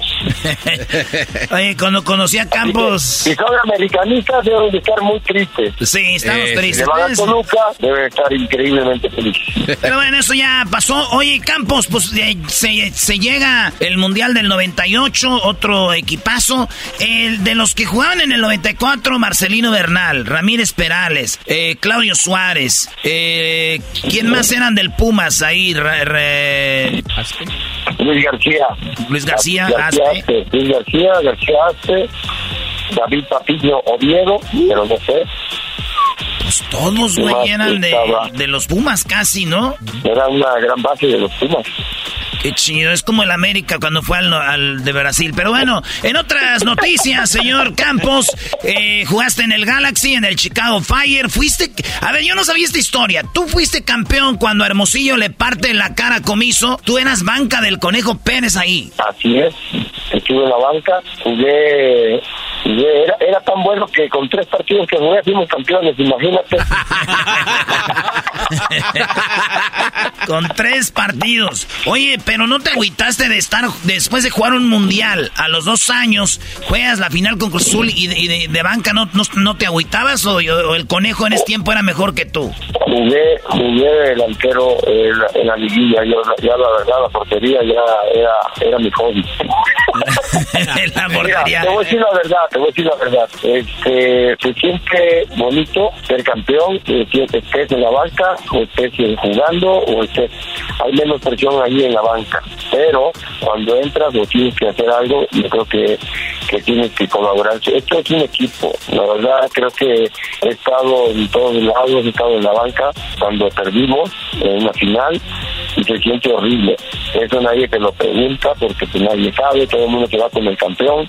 *laughs* Oye, cuando conocí a Campos... Si son americanistas deben estar muy tristes. Sí, estamos eh, tristes. Si Toluca deben estar increíblemente felices. Pero bueno, eso ya pasó. Oye, Campos, pues eh, se, se llega el Mundial del 98, otro equipazo. El de los que jugaban en el 94, Marcelino Bernal, Ramírez Perales, eh, Claudio Suárez. Eh, ¿Quién más eran del Pumas ahí? Luis García. Luis García, García Luis García, García Aste, David Papillo Oviedo, pero no sé. Pues todos, güey, eran de, de los Pumas casi, ¿no? Era una gran base de los Pumas. Qué chido, es como el América cuando fue al, de Brasil. Pero bueno, en otras noticias, señor Campos, eh, jugaste en el Galaxy, en el Chicago Fire, fuiste... A ver, yo no sabía esta historia. Tú fuiste campeón cuando Hermosillo le parte la cara a Comiso. Tú eras banca del Conejo Pérez ahí. Así es, estuve en la banca, jugué... era, era tan bueno que con tres partidos que jugué fuimos campeones, imagínate. *laughs* con tres partidos. Oye, pero no te agüitaste de estar después de jugar un mundial a los dos años, juegas la final con Cruz Azul y de, banca no, no, te agüitabas o, el conejo en ese tiempo era mejor que tú. Jugué, jugué delantero en la, liguilla, yo, ya la verdad la portería ya era, era mi hobby. *laughs* la portería. te voy a decir la verdad, te voy a decir la verdad. Este, se siente bonito campeón, estés en la banca, o estés jugando, o estés, hay menos presión ahí en la banca pero cuando entras o tienes que hacer algo, yo creo que, que tienes que colaborar. Esto es un equipo, la verdad creo que he estado en todos lados, he estado en la banca cuando perdimos en una final y se siente horrible. Eso nadie te lo pregunta porque pues, nadie sabe, todo el mundo se va con el campeón.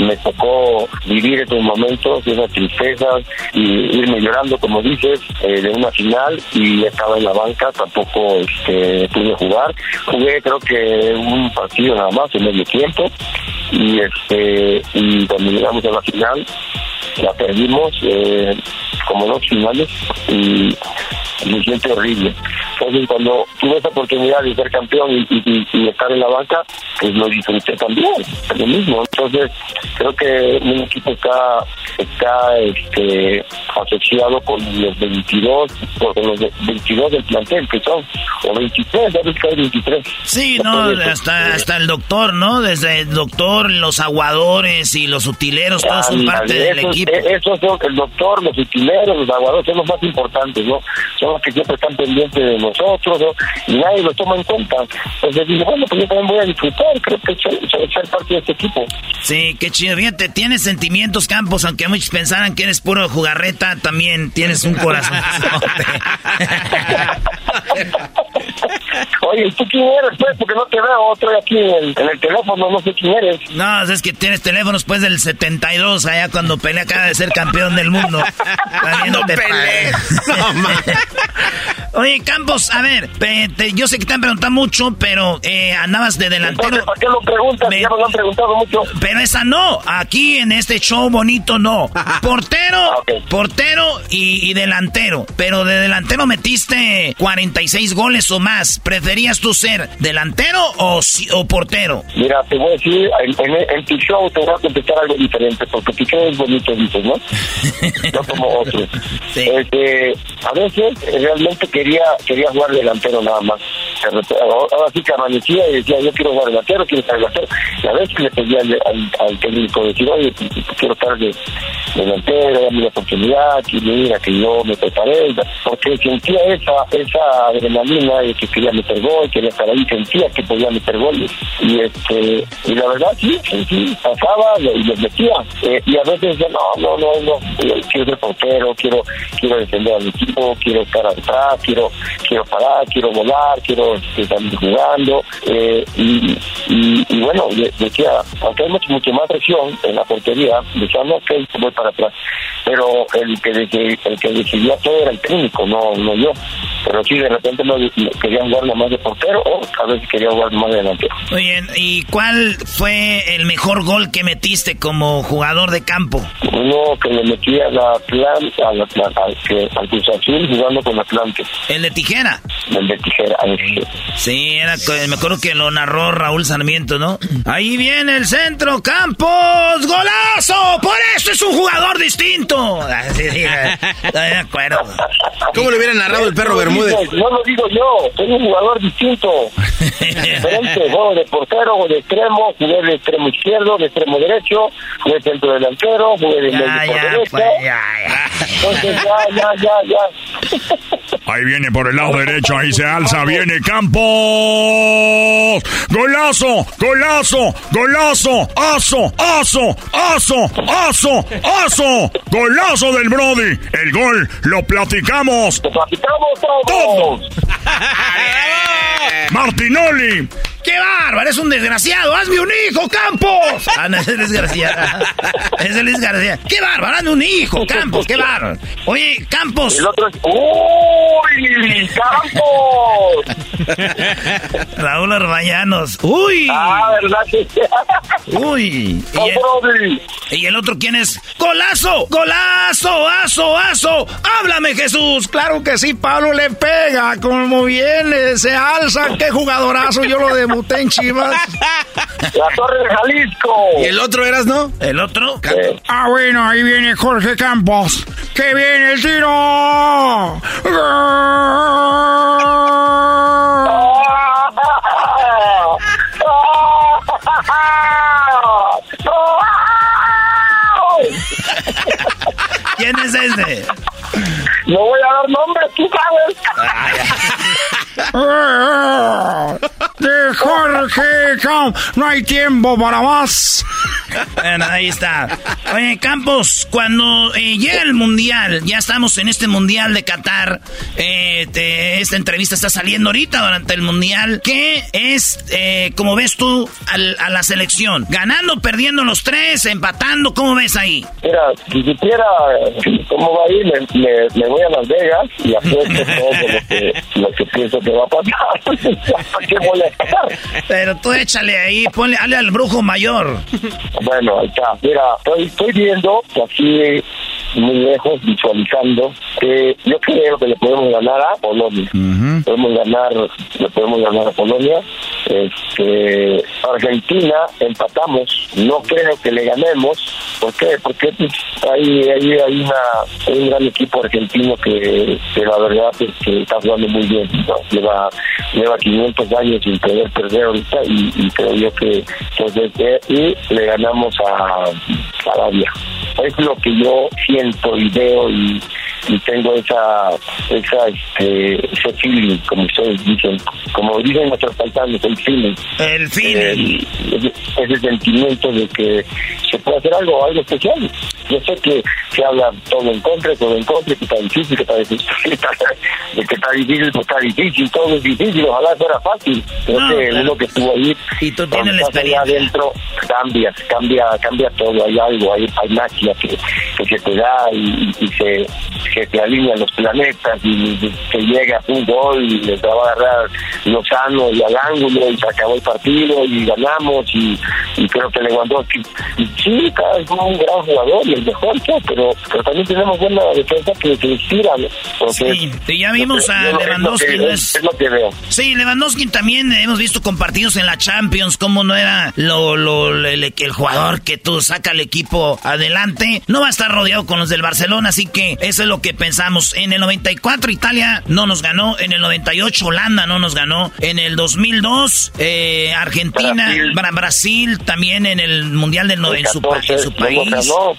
Me tocó vivir esos momentos, esas tristezas y irme llorando, como dices, eh, de una final y estaba en la banca, tampoco este, pude jugar. Jugué creo que un partido nada más en medio tiempo y este y cuando llegamos a la final la perdimos eh, como dos finales y me siente horrible. Entonces, cuando tuve esa oportunidad de ser campeón y, estar en la banca, pues lo disfruté también, lo mismo. Entonces, creo que mi equipo está, está este, asociado con los 22, con los 22 del plantel, que son, o 23, sabes que hay 23. Sí, no, hasta, hasta el doctor, ¿no? Desde el doctor, los aguadores y los utileros, todos son parte del equipo. Esos son el doctor, los utileros, los aguadores son los más importantes, ¿no? Son los que siempre están pendientes de nosotros, ¿no? Y nadie lo toma en cuenta. Entonces dije, bueno, pues yo también voy a disfrutar, creo que soy, ser parte de este equipo. Sí, qué chido. Fíjate, tienes sentimientos, Campos, aunque muchos pensaran que eres puro jugarreta, también tienes un corazón. *laughs* Oye, ¿tú quién eres, pues? Porque no te veo, estoy aquí en el, teléfono, no sé quién eres. No, es que tienes teléfonos, pues, del 72, allá cuando Pelé acaba de ser campeón del mundo. *laughs* no Pelé. *laughs* No, *laughs* Oye, Campos, a ver, yo sé que te han preguntado mucho, pero eh, andabas de delantero. ¿Para qué lo preguntas? Ya me lo han preguntado mucho. Pero esa no, aquí en este show bonito no. Portero, ah, portero y, delantero. Pero de delantero metiste 46 goles o más. ¿Preferías tú ser delantero o, o portero? Mira, te voy a decir, en, tu show te voy a contestar algo diferente, porque tu show es bonito, dices, ¿no? *laughs* no como otros. Este, a veces realmente quería quería jugar delantero nada más. Ahora sí que amanecía y decía, yo quiero jugar delantero, quiero estar delantero. Y a veces le pedía al, al, técnico decir, oye, pues, pues, quiero estar de, delantero, dame la oportunidad, que mira, que yo me preparé, porque sentía esa esa adrenalina de que quería meter gol, quería estar ahí, sentía que podía meter goles. Y este y la verdad, sí, sí, pasaba y los metía. Eh, y a veces decía, no, no, no, no, quiero ser portero, quiero, quiero defender al equipo, quiero estar atrás, quiero, quiero parar, quiero volar, quiero este, salir jugando. Eh, y, bueno, decía, aunque hay mucho, mucho, más presión en la portería, decía, no, ok, voy para atrás. Pero el que, el que decidía todo era el técnico, no, no yo. Pero sí, de repente no, quería jugar más de portero o a veces quería jugar más de delantero. Muy bien, ¿y cuál fue el mejor gol que metiste como jugador de campo? Uno que le metí a la planta, al, al Cruz Azul jugando con Atlante. ¿El de tijera? El de tijera, Sí, era, me acuerdo que lo narró Raúl Sarmiento, ¿no? Ahí viene el centro, Campos, golazo, por eso es un jugador distinto. *laughs* Sí, sí, me acuerdo. ¿Cómo le hubiera narrado el perro Bermúdez? No lo digo yo, soy un jugador distinto. *laughs* Diferente, juego de portero, de extremo, jugué de extremo izquierdo, de extremo derecho, jugué centro delantero, jugué de medio por derecha. Pues, ya, ya. Entonces ya, ya, ya, ya. *laughs* Ahí viene por el lado derecho, ahí se alza, viene Campos. Golazo, golazo, golazo, aso, aso, aso, aso, aso. Golazo del Brody. El gol lo platicamos. Lo platicamos todos. *laughs* Martinoli. ¡Qué bárbaro! ¡Es un desgraciado! ¡Hazme un hijo, Campos! *laughs* Ah, no, es el desgraciado. *laughs* Es el desgraciado. ¡Qué bárbaro! ¡Hazme un hijo, Campos! ¡Qué bárbaro! Oye, Campos. El otro es... ¡Uy! ¡Campos! *laughs* Raúl Arbayanos. ¡Uy! Ah, ¿verdad? ¡Uy! ¿Y el, ¿Y el otro quién es? ¡Golazo! ¡Golazo! ¡Aso! ¡Aso! ¡Háblame, Jesús! Claro que sí, Pablo le pega. Como viene, se alza. ¡Qué jugadorazo! Yo lo debo debuté en Chivas. *laughs* La Torre de Jalisco. ¿Y el otro eras, no? ¿El otro? Ah, bueno, ahí viene Jorge Campos. ¡Que viene el tiro! ¿Quién es ese? No voy a dar nombre, tú sabes. De Jorge Campos. No hay tiempo para más. Bueno, ahí está. Oye, Campos, cuando eh, llega el Mundial, ya estamos en este Mundial de Qatar, eh, esta entrevista está saliendo ahorita durante el Mundial, ¿qué es, eh, como ves tú, a la selección? ¿Ganando, perdiendo los tres, empatando? ¿Cómo ves ahí? Mira, si supiera cómo va a ir, me, voy a Las Vegas y apuesto todo lo que, lo que pienso que va a pasar. *laughs* qué voy a pero tú échale ahí, ponle al brujo mayor. Bueno, ahí está. Mira, estoy, estoy viendo que aquí muy lejos, visualizando, que yo creo que le podemos ganar a Polonia. Podemos ganar, le podemos ganar a Polonia. Este, Argentina empatamos, no creo que le ganemos. ¿Por qué? Porque pues, hay, hay, hay, una, un gran equipo argentino que, la verdad es que está jugando muy bien. Lleva, lleva 500 años sin poder perder ahorita y, creo yo que, que y le ganamos a Arabia. Es lo que yo siento y veo y, tengo esa, esa este, ese feeling, como ustedes dicen, como dicen nuestros paisanos, el feeling. El feeling. ese sentimiento de que se puede hacer algo, algo especial. Yo sé que se habla todo en contra, todo en contra, que está difícil, que está difícil, *laughs* que está, que está difícil, pues está difícil, todo es difícil, ojalá fuera fácil. Creo que uno que estuvo ahí, y tú tienes la experiencia. adentro, cambia, cambia, cambia todo, hay algo, hay, hay magia que, que se te da y, y se, que te alinean los planetas y, se llega un gol y le va a agarrar Lozano y al ángulo y se acabó el partido y ganamos y, y creo que Lewandowski, y sí, cada vez un gran jugador y el mejor, pero, pero también tenemos buena defensa que, que inspira, ¿no? sí, ya vimos a Lewandowski. Es, lo que veo. Sí, Lewandowski también hemos visto con partidos en la Champions, como no era lo, lo, el, el jugador que tú saca al equipo adelante. No va a estar rodeado con los del Barcelona, así que eso es lo que pensamos. En el 94 Italia no nos ganó, en el 98 Holanda no nos ganó, en el 2002 eh, Argentina, Brasil. también en el Mundial del en, su, en su país,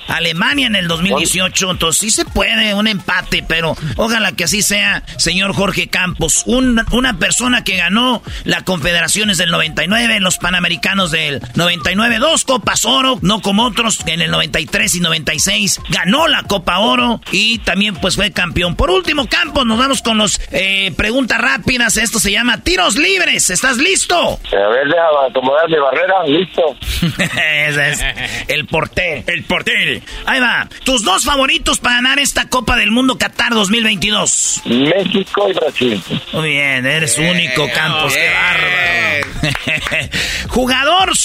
Alemania en el 2018, entonces sí se puede un empate, pero ojalá que así sea, señor Jorge Campos, una persona que ganó la Confederaciones del 99, los Panamericanos del 99, dos Copas Oro, no como otros en el 93 y 96, ganó la Copa Oro y también pues fue campeón. Por último, Campos, nos vamos con los eh, preguntas rápidas. Esto se llama tiros libres. ¿Estás listo? A ver, déjame acomodar mi barrera. Listo. *laughs* Ese es el portero. El portero. Ahí va. Tus dos favoritos para ganar esta Copa del Mundo Qatar 2022. México y Brasil. Muy bien, eres único, Campos. Qué bárbaro. *laughs* Jugador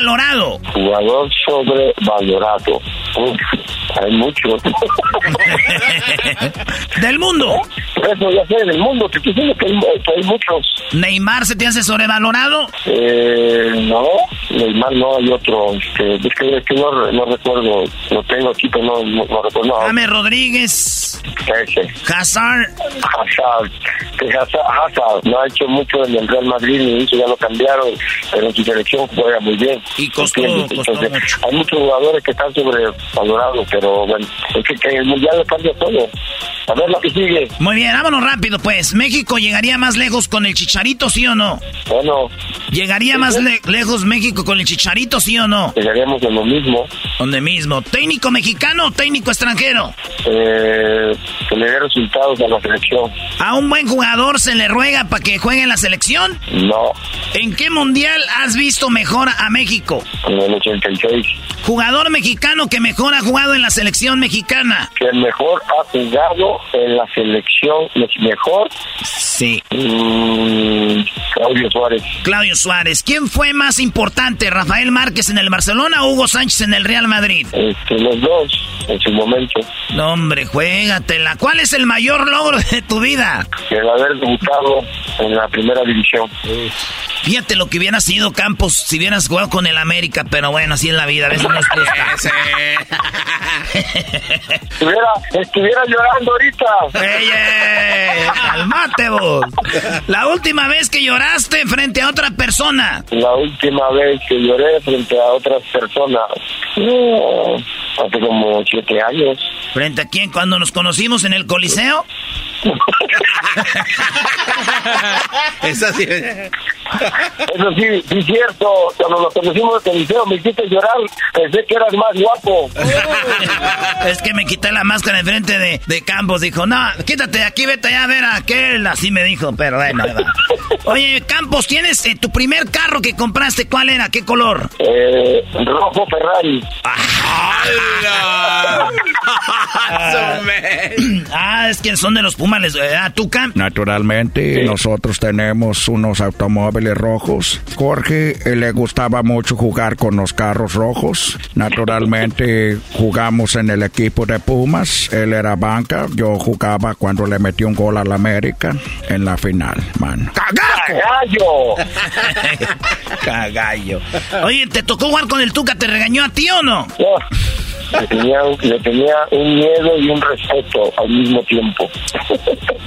sobrevalorado. Jugador sobrevalorado. Uf, hay muchos. *laughs* Del mundo. Eso ya sé, del mundo. Te estoy diciendo que hay, que hay muchos. ¿Neymar se te hace sobrevalorado? Eh, no, Neymar no hay otro. Este, es que, es que no, no recuerdo. Lo tengo aquí, pero no, no, no recuerdo. James Rodríguez. ese. Hazard. Hazard. Que Hazard, Hazard no ha hecho mucho en el Real Madrid ni hizo, ya lo cambiaron, pero en su selección juega muy bien. Y costó, ¿Entiendes? costó Entonces, mucho. Hay muchos jugadores que están sobrevalorados, pero bueno, es que, que el Mundial le cambia todo. A ver lo que sigue. Muy bien, vámonos rápido, pues. ¿México llegaría más lejos con el chicharito, sí o no? Bueno, ¿Llegaría más le- lejos México con el chicharito, sí o no? llegaríamos en lo mismo. ¿Dónde mismo? ¿Técnico mexicano o técnico extranjero? Eh, que le dé resultados a la selección. ¿A un buen jugador se le ruega para que juegue en la selección? No, ¿En qué mundial has visto mejor a México? En el 86. Jugador mexicano que mejor ha jugado en la selección mexicana. Que mejor ha jugado en la selección, mejor. Sí. Mm, Claudio Suárez. Claudio Suárez. ¿Quién fue más importante, Rafael Márquez en el Barcelona o Hugo Sánchez en el Real Madrid? Este, los dos, en su momento. No, hombre, juégatela. ¿Cuál es el mayor logro de tu vida? El haber debutado en la primera división. Fíjate lo que hubiera sido Campos si hubieras jugado con el América, pero bueno, así es la vida, a veces no es justa. Estuviera, estuviera llorando ahorita. ¡Ey, ey! ¡Calmate vos! La última vez que lloraste frente a otra persona. La última vez que lloré frente a otras personas, no, hace como siete años. ¿Frente a quién? ¿Cuando nos conocimos en el Coliseo? *laughs* Esa sí. Eso sí, sí es cierto. Cuando nos conocimos en el liceo me hiciste llorar. Pensé que eras más guapo. *laughs* Es que me quité la máscara enfrente de, de Campos. Dijo, no, quítate de aquí, vete allá a ver a aquel. Así me dijo, pero bueno. *laughs* Oye, Campos, ¿tienes eh, tu primer carro que compraste? ¿Cuál era? ¿Qué color? Eh, rojo Ferrari. *laughs* Ah, es que son de los Pumas. eh, Ah, tú, Cam. Naturalmente, nosotros tenemos unos automóviles rojos. Jorge eh, le gustaba mucho jugar con los carros rojos. Naturalmente, *laughs* jugamos en el equipo de Pumas. Él era banca. Yo jugaba cuando le metí un gol al América en la final, man. ¡Cagallo! Cagallo. Oye, ¿te tocó jugar con el Tuca? ¿Te regañó a ti o no? Le tenía, le tenía un miedo y un respeto al mismo tiempo.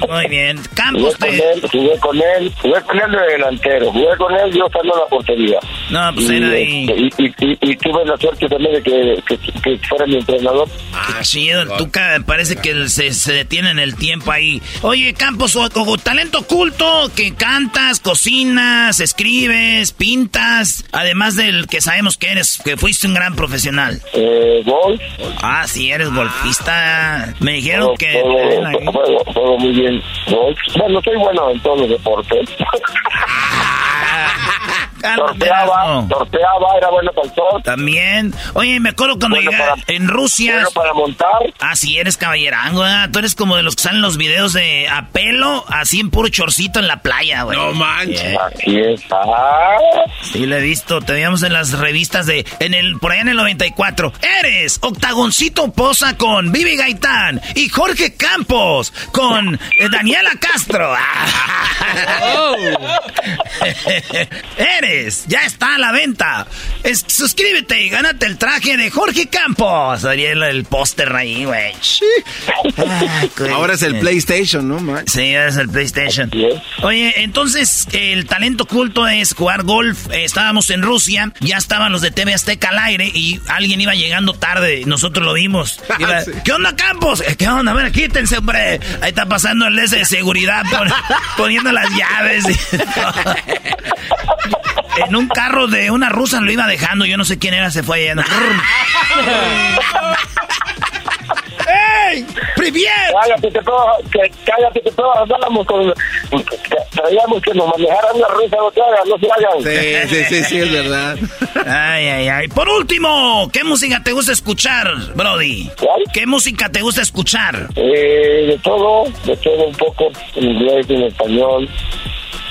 Muy bien. Jugué Campos, con te... él, jugué con él, jugué con él de delantero, jugué con él yo estando en la portería. No, pues y, era ahí. este, y, y- tuve la suerte también de que, que, que fuera mi entrenador. Ah, el Tuca parece que se, se detiene en el tiempo ahí. Oye, Campos, o, o talento oculto, que cantas, cocinas, escribes, pintas, además del que sabemos que eres, que fuiste un gran profesional. Eh, golf. Ah, sí, eres golfista. Me dijeron que... juego, juego- juego muy bien golf. Bueno, soy bueno en todos los deportes. *laughs* torpeaba, torpeaba, era bueno para el sol. También. Oye, me acuerdo cuando Bueno llegué para- en Rusia. bueno para montar. Ah, sí, eres caballerango, ¿eh? Tú eres como de los que salen los videos de a pelo, así en puro chorcito en la playa, güey. No manches. Así es. Ah. Sí, lo he visto. Te veíamos en las revistas de. En el, por allá en el 94. Eres Octagoncito Poza con Vivi Gaitán y Jorge Campos con eh, Daniela Castro. *laughs* Oh. *laughs* Eres, ya está a la venta. Es- suscríbete y gánate el traje de Jorge Campos. Ariel, el póster ahí, güey. Ahora es el PlayStation, ¿no? man? Sí, es el PlayStation. Oye, entonces el talento oculto es jugar golf. Eh, estábamos en Rusia, ya estaban los de TV Azteca al aire y alguien iba llegando tarde. Nosotros lo vimos. Iba, Sí. ¿Qué onda, Campos? Eh, ¿Qué onda? A ver, quítense, hombre. Ahí está pasando el ese de seguridad pon- *laughs* poniendo las llaves. *laughs* *laughs* en un carro de una rusa lo iba dejando. Yo no sé quién era, se fue allá. ¡Ey! ¡Privier! Cállate, te puedo, que, cállate, te puedo andábamos con. Sabíamos que nos manejaran la risa, no te hagan, no se hagan. Sí, sí, sí, sí, es verdad. Ay, ay, ay. Por último, ¿qué música te gusta escuchar, Brody? ¿Cuál? ¿Qué música te gusta escuchar? Eh, de todo, de todo un poco, en inglés, en español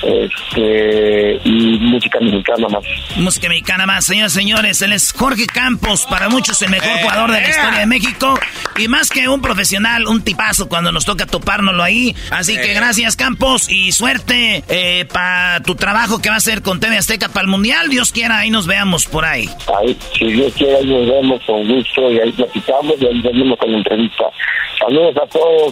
este, y música mexicana más. Música mexicana más, señores, señores. Él es Jorge Campos, para muchos el mejor Eh, jugador de la historia de México. Y más que un profesional, un tipazo cuando nos toca topárnoslo ahí. Así que gracias, Campos, y suerte eh, para tu trabajo que va a ser con TV Azteca para el Mundial. Dios quiera, ahí nos veamos por ahí. Ahí, si Dios quiere, ahí nos vemos con gusto y ahí platicamos y ahí venimos con la entrevista. Saludos a todos,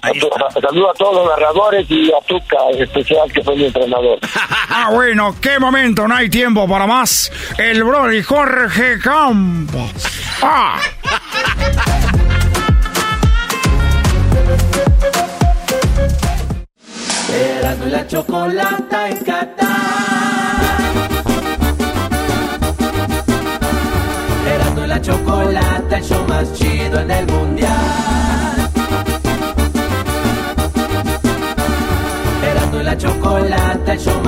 saludos a todos los narradores y a Tuca, en especial que fue mi entrenador. Ah, bueno, qué momento, no hay tiempo para más. El Brody Jorge Campos. Ah. Erasmo la chocolata en Qatar. Erasmo la chocolata, el show más chido en el mundial.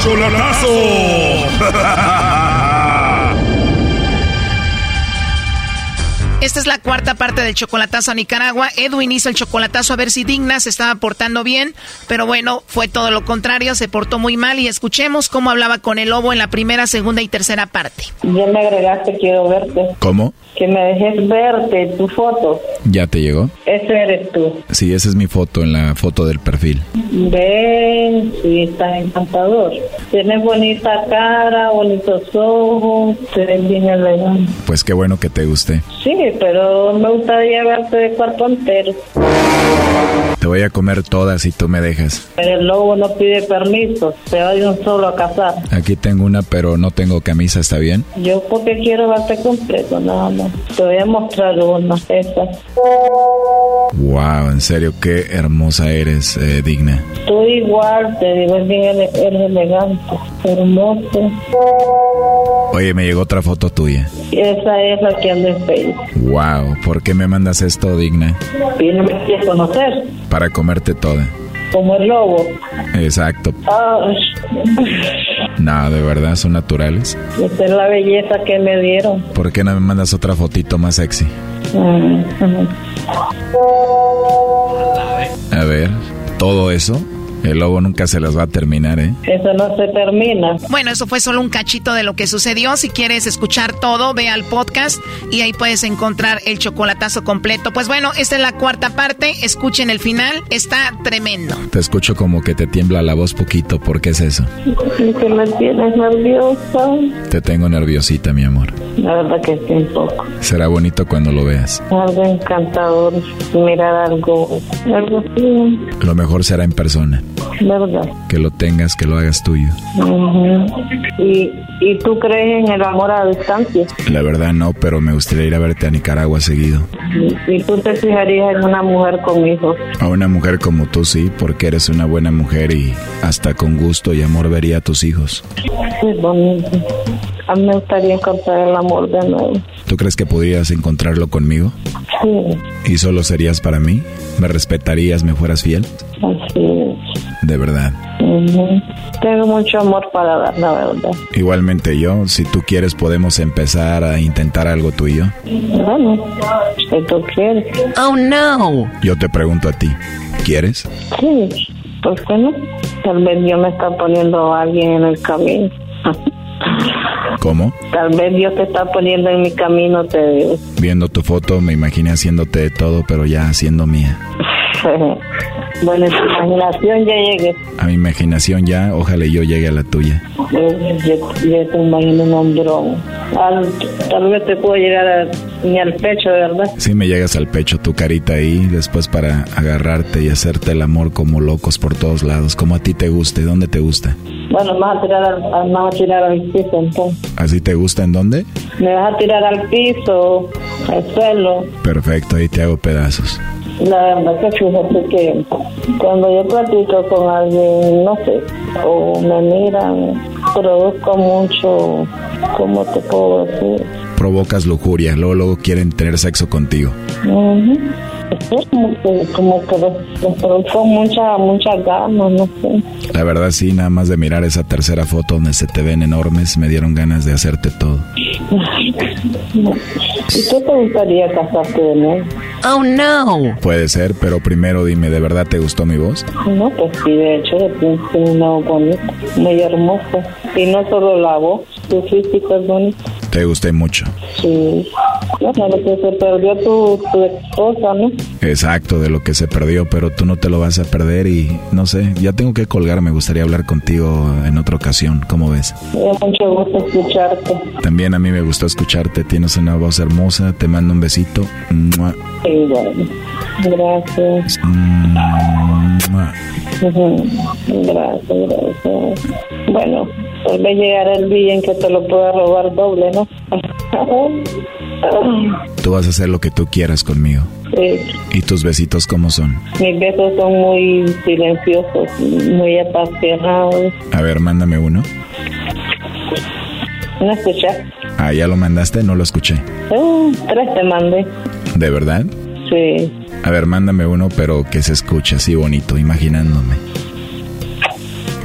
Chocolatazo. Esta es la cuarta parte del chocolatazo a Nicaragua. Edwin hizo el chocolatazo a ver si Digna se estaba portando bien, pero bueno, fue todo lo contrario, se portó muy mal y escuchemos cómo hablaba con el lobo en la primera, segunda y tercera parte. Ya me agregaste, quiero verte. ¿Cómo? Que me dejes verte tu foto. ¿Ya te llegó? Ese eres tú. Sí, esa es mi foto en la foto del perfil. Ven, sí, estás encantador. Tienes bonita cara, bonitos ojos, te ves bien elegante. Pues qué bueno que te guste. Sí, pero me gustaría verte de cuerpo entero. Te voy a comer todas si tú me dejas. El lobo no pide permiso, se va de un solo a cazar. Aquí tengo una, pero no tengo camisa, ¿está bien? Yo porque quiero verte completo, nada más. Te voy a mostrar una, esta. Wow, en serio, qué hermosa eres, eh, digna. Tú igual, te digo, es bien eres elegante, hermoso. Oye, me llegó otra foto tuya. Esa es la que anda en Facebook. Wow, ¿por qué me mandas esto, digna? Y no me quieres conocer, Para comerte toda. como el lobo. Exacto. No, de verdad, son naturales. esa es la belleza que me dieron. ¿Por qué no me mandas otra fotito más sexy? Mm. A ver, todo eso, el lobo nunca se las va a terminar, ¿eh? Eso no se termina. Bueno, eso fue solo un cachito de lo que sucedió. Si quieres escuchar todo, ve al podcast y ahí puedes encontrar el chocolatazo completo. Pues bueno, esta es la cuarta parte. Escuchen el final. Está tremendo. Te escucho como que te tiembla la voz poquito, ¿por qué es eso? Y que me tienes nerviosa. Te tengo nerviosita, mi amor. La verdad que sí, un poco. Será bonito cuando lo veas. Algo encantador. Mirar algo, algo así, Lo mejor será en persona. ¿Verdad? Que lo tengas, que lo hagas tuyo. Ujú. ¿Y, ¿Y tú crees en el amor a distancia? La verdad no, pero me gustaría ir a verte a Nicaragua seguido. ¿Y, y tú te fijarías en una mujer con hijos? A una mujer como tú sí, porque eres una buena mujer y hasta con gusto y amor vería a tus hijos. Es bonito. A mí me gustaría encontrar el amor de nuevo. ¿Tú crees que podrías encontrarlo conmigo? Sí, ¿Y solo serías para mí? ¿Me respetarías, me fueras fiel? así es. De verdad. Ujú. Tengo mucho amor para dar, la verdad. Igualmente yo, si tú quieres podemos empezar a intentar algo tú y yo. Bueno, si tú quieres. Oh, no. Yo te pregunto a ti, ¿quieres? Sí, ¿por qué no? Tal vez Dios me está poniendo a alguien en el camino. *laughs* ¿Cómo? Tal vez Dios te está poniendo en mi camino, te digo. Viendo tu foto me imaginé haciéndote de todo, pero ya haciendo mía. *laughs* bueno, en tu imaginación ya llegué. A mi imaginación ya, ojalá yo llegue a la tuya. Yo, yo te imagino un hombrón. Al- tal vez te puedo llegar a Ni al pecho, verdad. Sí me llegas al pecho tu carita ahí, después para agarrarte y hacerte el amor como locos por todos lados, como a ti te guste, ¿dónde te gusta? Bueno, me vas a tirar al, me vas a tirar al piso, entonces. ¿Así te gusta en dónde? Me vas a tirar al piso, al suelo. Perfecto, ahí te hago pedazos. La verdad que fíjate que cuando yo platico con alguien, no sé, o me miran, produzco mucho, ¿cómo te puedo decir? Provocas lujuria, luego, luego quieren tener sexo contigo. Es como que, como que les, produzco mucha, mucha ganas, no sé. La verdad sí, nada más de mirar esa tercera foto donde se te ven enormes, me dieron ganas de hacerte todo. ¿Y qué te gustaría casarte de nuevo? Oh no. Puede ser, pero primero dime, ¿de verdad te gustó mi voz? No, pues sí, de hecho, tiene una voz bonita, muy hermosa. Y no solo la voz, tu físico es bonito. Te gusté mucho. Sí. Bueno, lo que se perdió tu, tu esposa, ¿no? Exacto, de lo que se perdió, pero tú no te lo vas a perder y no sé, ya tengo que colgar, me gustaría hablar contigo en otra ocasión, ¿cómo ves? Me mucho gusto escucharte. También a mí me gustó escucharte, tienes una voz hermosa, te mando un besito. Mua. Y bueno, gracias. Mua. Ujú. Gracias, gracias. Bueno, tal vez llegará el día en que te lo pueda robar doble, ¿no? Tú vas a hacer lo que tú quieras conmigo. Sí. ¿Y tus besitos cómo son? Mis besos son muy silenciosos, muy apasionados. A ver, mándame uno. ¿No escuchas? Ah, ya lo mandaste, no lo escuché. Uh, tres te mandé. ¿De verdad? Sí. A ver, mándame uno, pero que se escuche así bonito, imaginándome.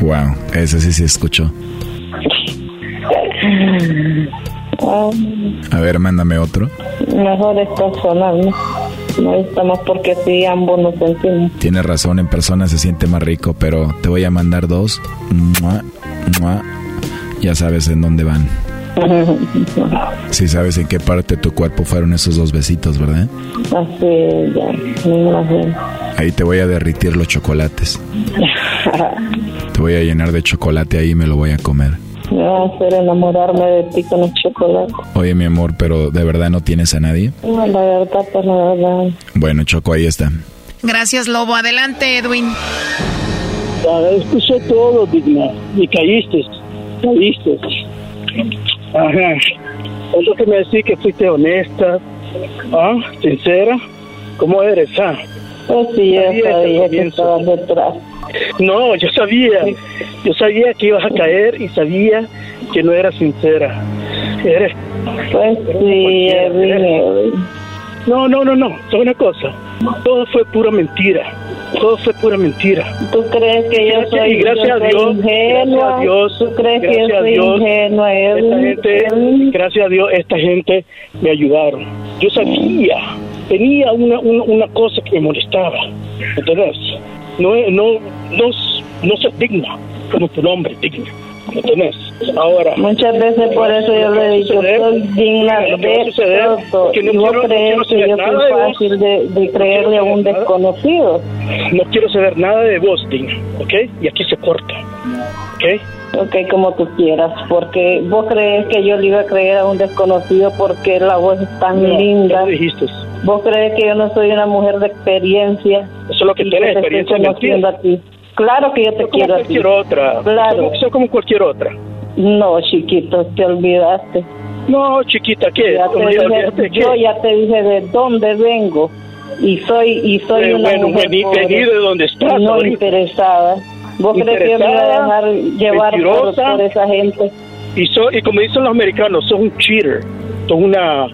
Wow, ese sí se escuchó. A ver, mándame otro. mejor es personal, ¿no? No estamos porque sí, ambos nos sentimos. Tienes razón, en persona se siente más rico, pero te voy a mandar dos. Mua, mua. Ya sabes en dónde van. *laughs* Sí sabes en qué parte de tu cuerpo fueron esos dos besitos, ¿verdad? Así, ya, me. Ahí te voy a derritir los chocolates. *laughs* Te voy a llenar de chocolate ahí y me lo voy a comer. Me va a hacer enamorarme de ti con el chocolate. Oye, mi amor, pero ¿de verdad no tienes a nadie? No, la verdad, pues la verdad. Bueno, Choco, ahí está. Gracias, Lobo. Adelante, Edwin. Escuché todo, Digna, y caíste, caíste. Ajá. Es lo que me decís que fuiste honesta, ¿ah? sincera. ¿Cómo eres, ah? Pues sí, yo Sabía sabía que estabas detrás. No, yo sabía, yo sabía que ibas a caer y sabía que no eras sincera. Eres. Pues sí, Edwin. No, no, no, no, es una cosa. Todo fue pura mentira. Todo fue pura mentira. ¿Tú crees que yo Gracias- soy, y gracias yo a Dios, ingenua? gracias a Dios, ¿Tú crees que yo gracias a soy Dios, ingenua, Esta gente, gracias a Dios, esta gente me ayudaron. Yo sabía, tenía una, una, una cosa que me molestaba. ¿Entendés? No, no, no, no ser digna, como tu nombre, digna. ¿Entendés? Ahora. Muchas veces por eso yo le he dicho, soy digna de suceder, todo. que no y vos crees que yo soy fácil de, de creerle a un desconocido. No quiero saber nada de vos, digna, ¿ok? Y aquí se corta, ¿ok? Ok, como tú quieras, porque vos crees que yo le iba a creer a un desconocido porque la voz es tan No, linda. lo dijiste. Vos crees que yo no soy una mujer de experiencia. Eso es lo que estoy experiencia conociendo a ti. Claro que yo te Soy como quiero a ti. cualquier otra. Claro. Soy, como cualquier otra. No, chiquito, te olvidaste. No, chiquita, ¿qué? Ya te dije- ¿qué? yo ya te dije de dónde vengo y soy y soy Eh, una bueno, mujer vení- pobre vení de donde estás no ahorita. interesada. ¿Vos crees que yo me voy a dejar llevar por, por esa gente? Y, so- y como dicen los americanos, sos un cheater. Sos una,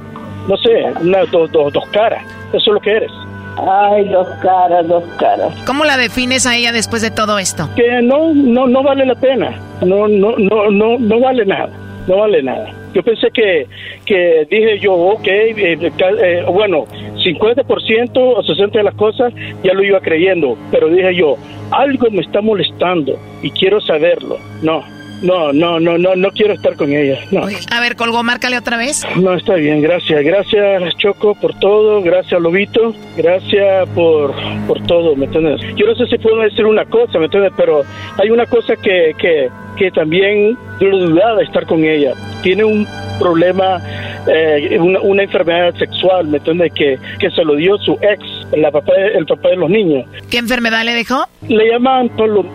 no sé, una dos dos dos caras. Eso es lo que eres. Ay, dos caras, dos caras. ¿Cómo la defines a ella después de todo esto? Que no, no, no vale la pena. No, no, no, no, no vale nada. No vale nada. Yo pensé que, que dije yo, ok, eh, eh, bueno, 50% o 60% de las cosas ya lo iba creyendo, pero dije yo, algo me está molestando y quiero saberlo. No, no, no, no, no, no quiero estar con ella. No. A ver, colgó, márcale otra vez. No, está bien, gracias. Gracias, Choco, por todo. Gracias, Lobito. Gracias por, por todo, ¿me entiendes? Yo no sé si puedo decir una cosa, ¿me entiendes? Pero hay una cosa que, que, que también yo dudaba de estar con ella. Tiene un problema eh, una, una, enfermedad sexual, ¿me entiendes? Que, que se lo dio su ex, la papá, el papá de los niños. ¿Qué enfermedad le dejó? Le llaman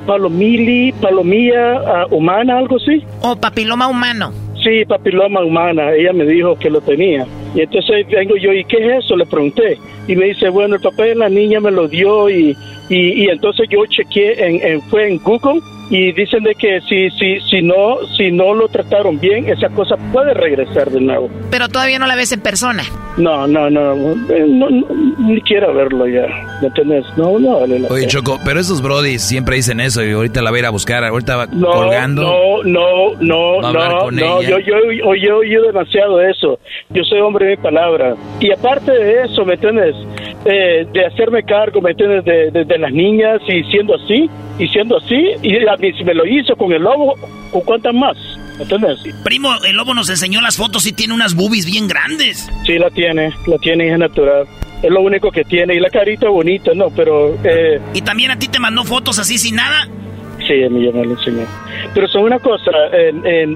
palomili, palomilla uh, humana, algo así. ¿O papiloma humano? Sí, papiloma humana. Ella me dijo que lo tenía. Y entonces vengo yo, ¿y qué es eso? Le pregunté. Y me dice, bueno, el papá de la niña me lo dio y, y, entonces yo chequeé, en, en, fue en Google y dicen de que si si si no si no lo trataron bien esa cosa puede regresar de nuevo. Pero todavía no la ves en persona. No no no, no, ni quiero verlo ya ¿me entiendes? no no vale la oye Choco pero esos brodis siempre dicen eso y ahorita la voy a ir a buscar ahorita va no, colgando. no no no no no yo yo yo he oído demasiado eso. Yo soy hombre de palabra. Y aparte de eso ¿me entiendes? Eh, de hacerme cargo ¿me entiendes? De, de, de las niñas y siendo así y siendo así, y a mí si me lo hizo con el lobo, ¿con cuántas más? ¿Entiendes? Primo, el lobo nos enseñó las fotos y tiene unas boobies bien grandes. Sí, la tiene, la tiene, es natural. Es lo único que tiene. Y la carita bonita, ¿no? Pero... Eh... ¿Y también a ti te mandó fotos así sin nada? Sí, a mí ya me lo enseñó. Pero son una cosa,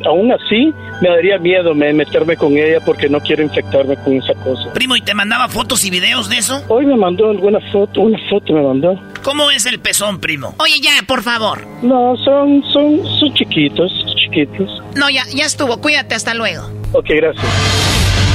aún así me daría miedo meterme con ella porque no quiero infectarme con esa cosa. Primo, ¿y te mandaba fotos y videos de eso? Hoy me mandó alguna foto, una foto me mandó. ¿Cómo es el pezón, primo? Oye, ya, por favor. No, son, son, son chiquitos, chiquitos. No, ya, ya estuvo, cuídate, hasta luego. Ok, gracias.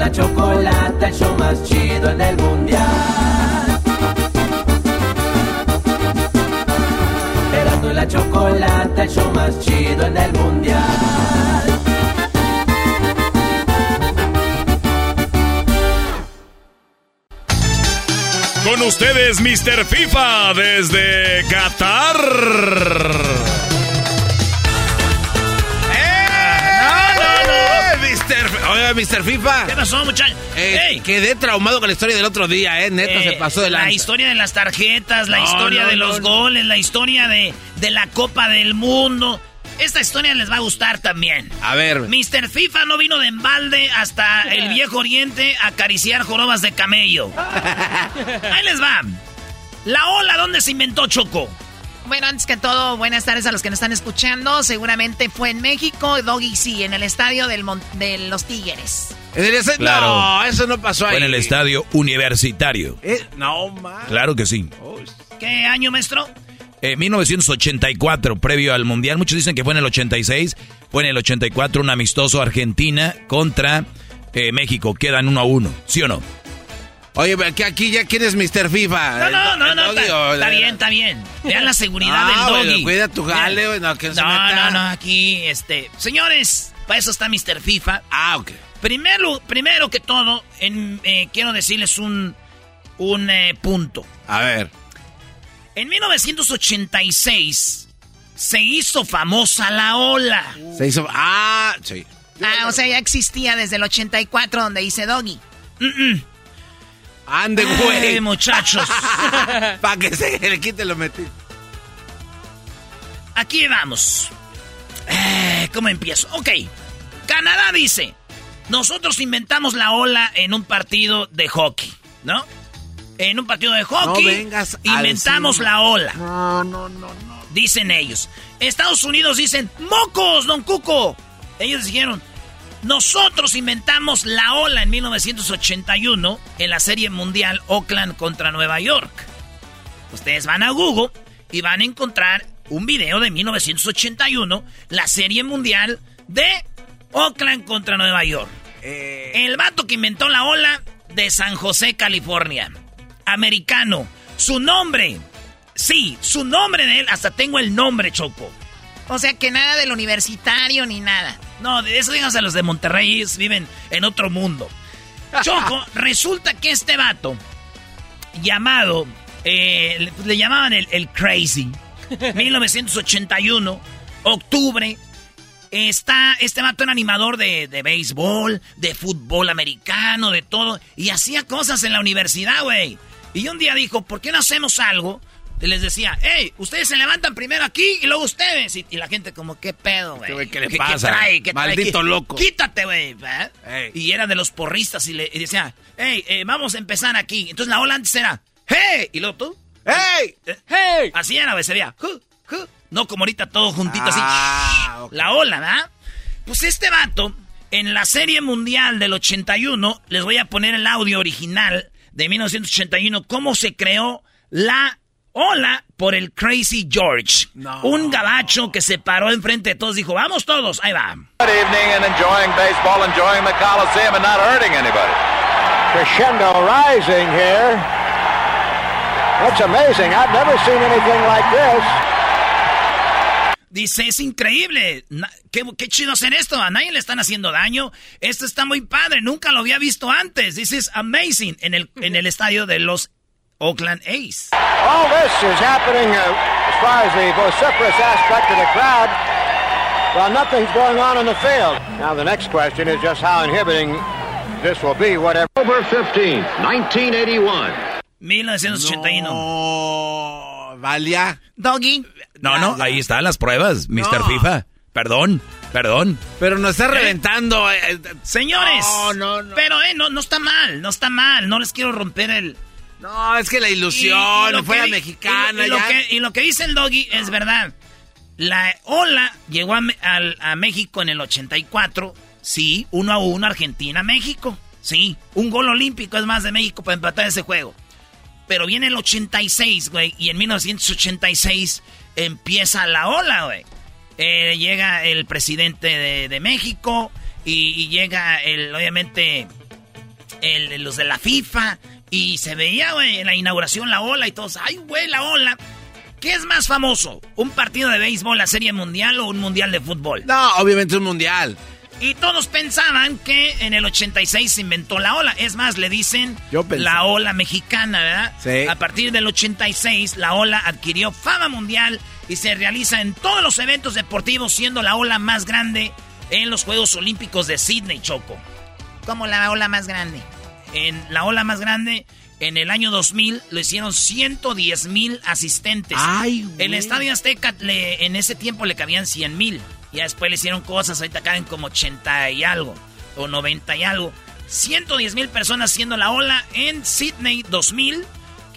la chocolata, el show más chido en el mundial. Erasmo la chocolata, el show más chido en el mundial. Con ustedes, Mr. FIFA, desde Qatar. Oiga, Mr. FIFA. ¿Qué pasó, muchachos? Eh, quedé traumado con la historia del otro día, ¿eh? Neta, se eh, pasó de la... historia de las tarjetas, la historia de los goles, la historia de, de la Copa del Mundo. Esta historia les va a gustar también. A ver. Mr. FIFA no vino de embalde hasta el *laughs* viejo oriente a acariciar jorobas de camello. *laughs* Ahí les va. La ola, ¿dónde se inventó Choco? Bueno, antes que todo, buenas tardes a los que nos están escuchando. Seguramente fue en México, Doggy sí, en el estadio del de los Tigres. Claro. No, eso no pasó ahí. Fue en el estadio universitario. Eh, no, man. Claro que sí. ¿Qué año, maestro? 1984, previo al Mundial. Muchos dicen que fue en el 86. Fue en el 84 un amistoso Argentina contra eh, México. Quedan uno a uno, ¿sí o no? Oye, que aquí ya quién es Mr. FIFA. No, no, no, no, está, bien, está bien. Vean la seguridad ah, del doggy. cuida tu jale, no, que no, no, no, aquí, este, señores, para eso está Mr. FIFA. Ah, ok. Primero, primero que todo, en, eh, quiero decirles un, un eh, punto. A ver. En 1986 se hizo famosa la ola. Se hizo, ah, sí. Ah, o sea, ya existía desde el 84 donde hice Doggy. Mm Ande, güey. muchachos. *laughs* Para que se le quite lo metí. Aquí vamos. Eh, ¿Cómo empiezo? Ok. Canadá dice, nosotros inventamos la ola en un partido de hockey, ¿no? En un partido de hockey no vengas inventamos la ola. No, no, no, no. Dicen ellos. Estados Unidos dicen, mocos, don Cuco. Ellos dijeron, nosotros inventamos la ola en 1981 en la Serie Mundial Oakland contra Nueva York. Ustedes van a Google y van a encontrar un video de 1981, la Serie Mundial de Oakland contra Nueva York. Eh. El vato que inventó la ola de San José, California. Americano. Su nombre. Sí, su nombre de él. Hasta tengo el nombre, Choco. O sea que nada del universitario ni nada. No, de eso díganse a los de Monterrey, viven en otro mundo. *laughs* Choco, resulta que este vato, llamado, eh, le, llamaban el, el Crazy, *laughs* 1981, octubre, Está, este vato era animador de, de béisbol, de fútbol americano, de todo. Y hacía cosas en la universidad, güey. Y un día dijo, ¿por qué no hacemos algo? Les decía, hey, ustedes se levantan primero aquí y luego ustedes. Y, y la gente como, ¿qué pedo, güey? ¿Qué, le pasa? trae? ¿Qué trae? Maldito ¿Qué- loco. Quítate, güey. ¿eh? Y era de los porristas y le y decía, hey, eh, vamos a empezar aquí. Entonces la ola antes era, hey, y luego tú, hey, hey. Así era, güey, se veía, "Ju, ju". no como ahorita todo juntito Ah, así. La ola, ¿verdad? Pues este vato, en la serie mundial del 81, les voy a poner el audio original de 1981, cómo se creó la ola por el Crazy George. Un gabacho que se paró enfrente de todos, dijo, vamos todos, ahí va. Good evening and enjoying baseball, enjoying the Coliseum and not hurting anybody. Crescendo rising here. That's amazing. I've never seen anything like this. Dice, es increíble. Qué, qué chido hacer esto. A nadie le están haciendo daño. Esto está muy padre. Nunca lo había visto antes. This is amazing. En el, en el estadio de los Oakland A's. All this is happening uh, as far as the vociferous aspect of the crowd, while nothing's going on in the field. Now, the next question is just how inhibiting this will be, whatever. Over 15, 1981. 1981. No, Valia. Doggy. No, no, ahí están las pruebas, Mr. FIFA. Perdón, perdón. Pero nos está reventando. eh, Señores. No, no, no. Pero, eh, no, no está mal. No está mal. No les quiero romper el... No, es que la ilusión, Y- y lo fue que la di- mexicana. Y, y lo que, y lo que dice el doggy es verdad. La ola llegó a, México en el 84. Sí, uno a uno Argentina-México. Sí, un gol olímpico es más de México para empatar ese juego. Pero viene el 86, güey, y en 1986 empieza la ola, güey. Eh, llega el presidente de, de México y, y llega, el, obviamente, el- los de la FIFA. Y se veía, güey, en la inauguración la ola y todos, ay, güey, la ola. ¿Qué es más famoso? ¿Un partido de béisbol, la serie mundial o un mundial de fútbol? No, obviamente un mundial. Y todos pensaban que en el 86 se inventó la ola. Es más, le dicen Yo la ola mexicana, ¿verdad? Sí. A partir del 86, la ola adquirió fama mundial y se realiza en todos los eventos deportivos, siendo la ola más grande en los Juegos Olímpicos de Sydney, Choco. Como la ola más grande. En la ola más grande, en el año 2000, lo hicieron 110 mil asistentes. Ay, güey. El Estadio Azteca le- en ese tiempo le cabían 100 mil. Ya después le hicieron cosas, ahorita caen como 80 y algo, o 90 y algo. 110 mil personas haciendo la ola en Sydney 2000.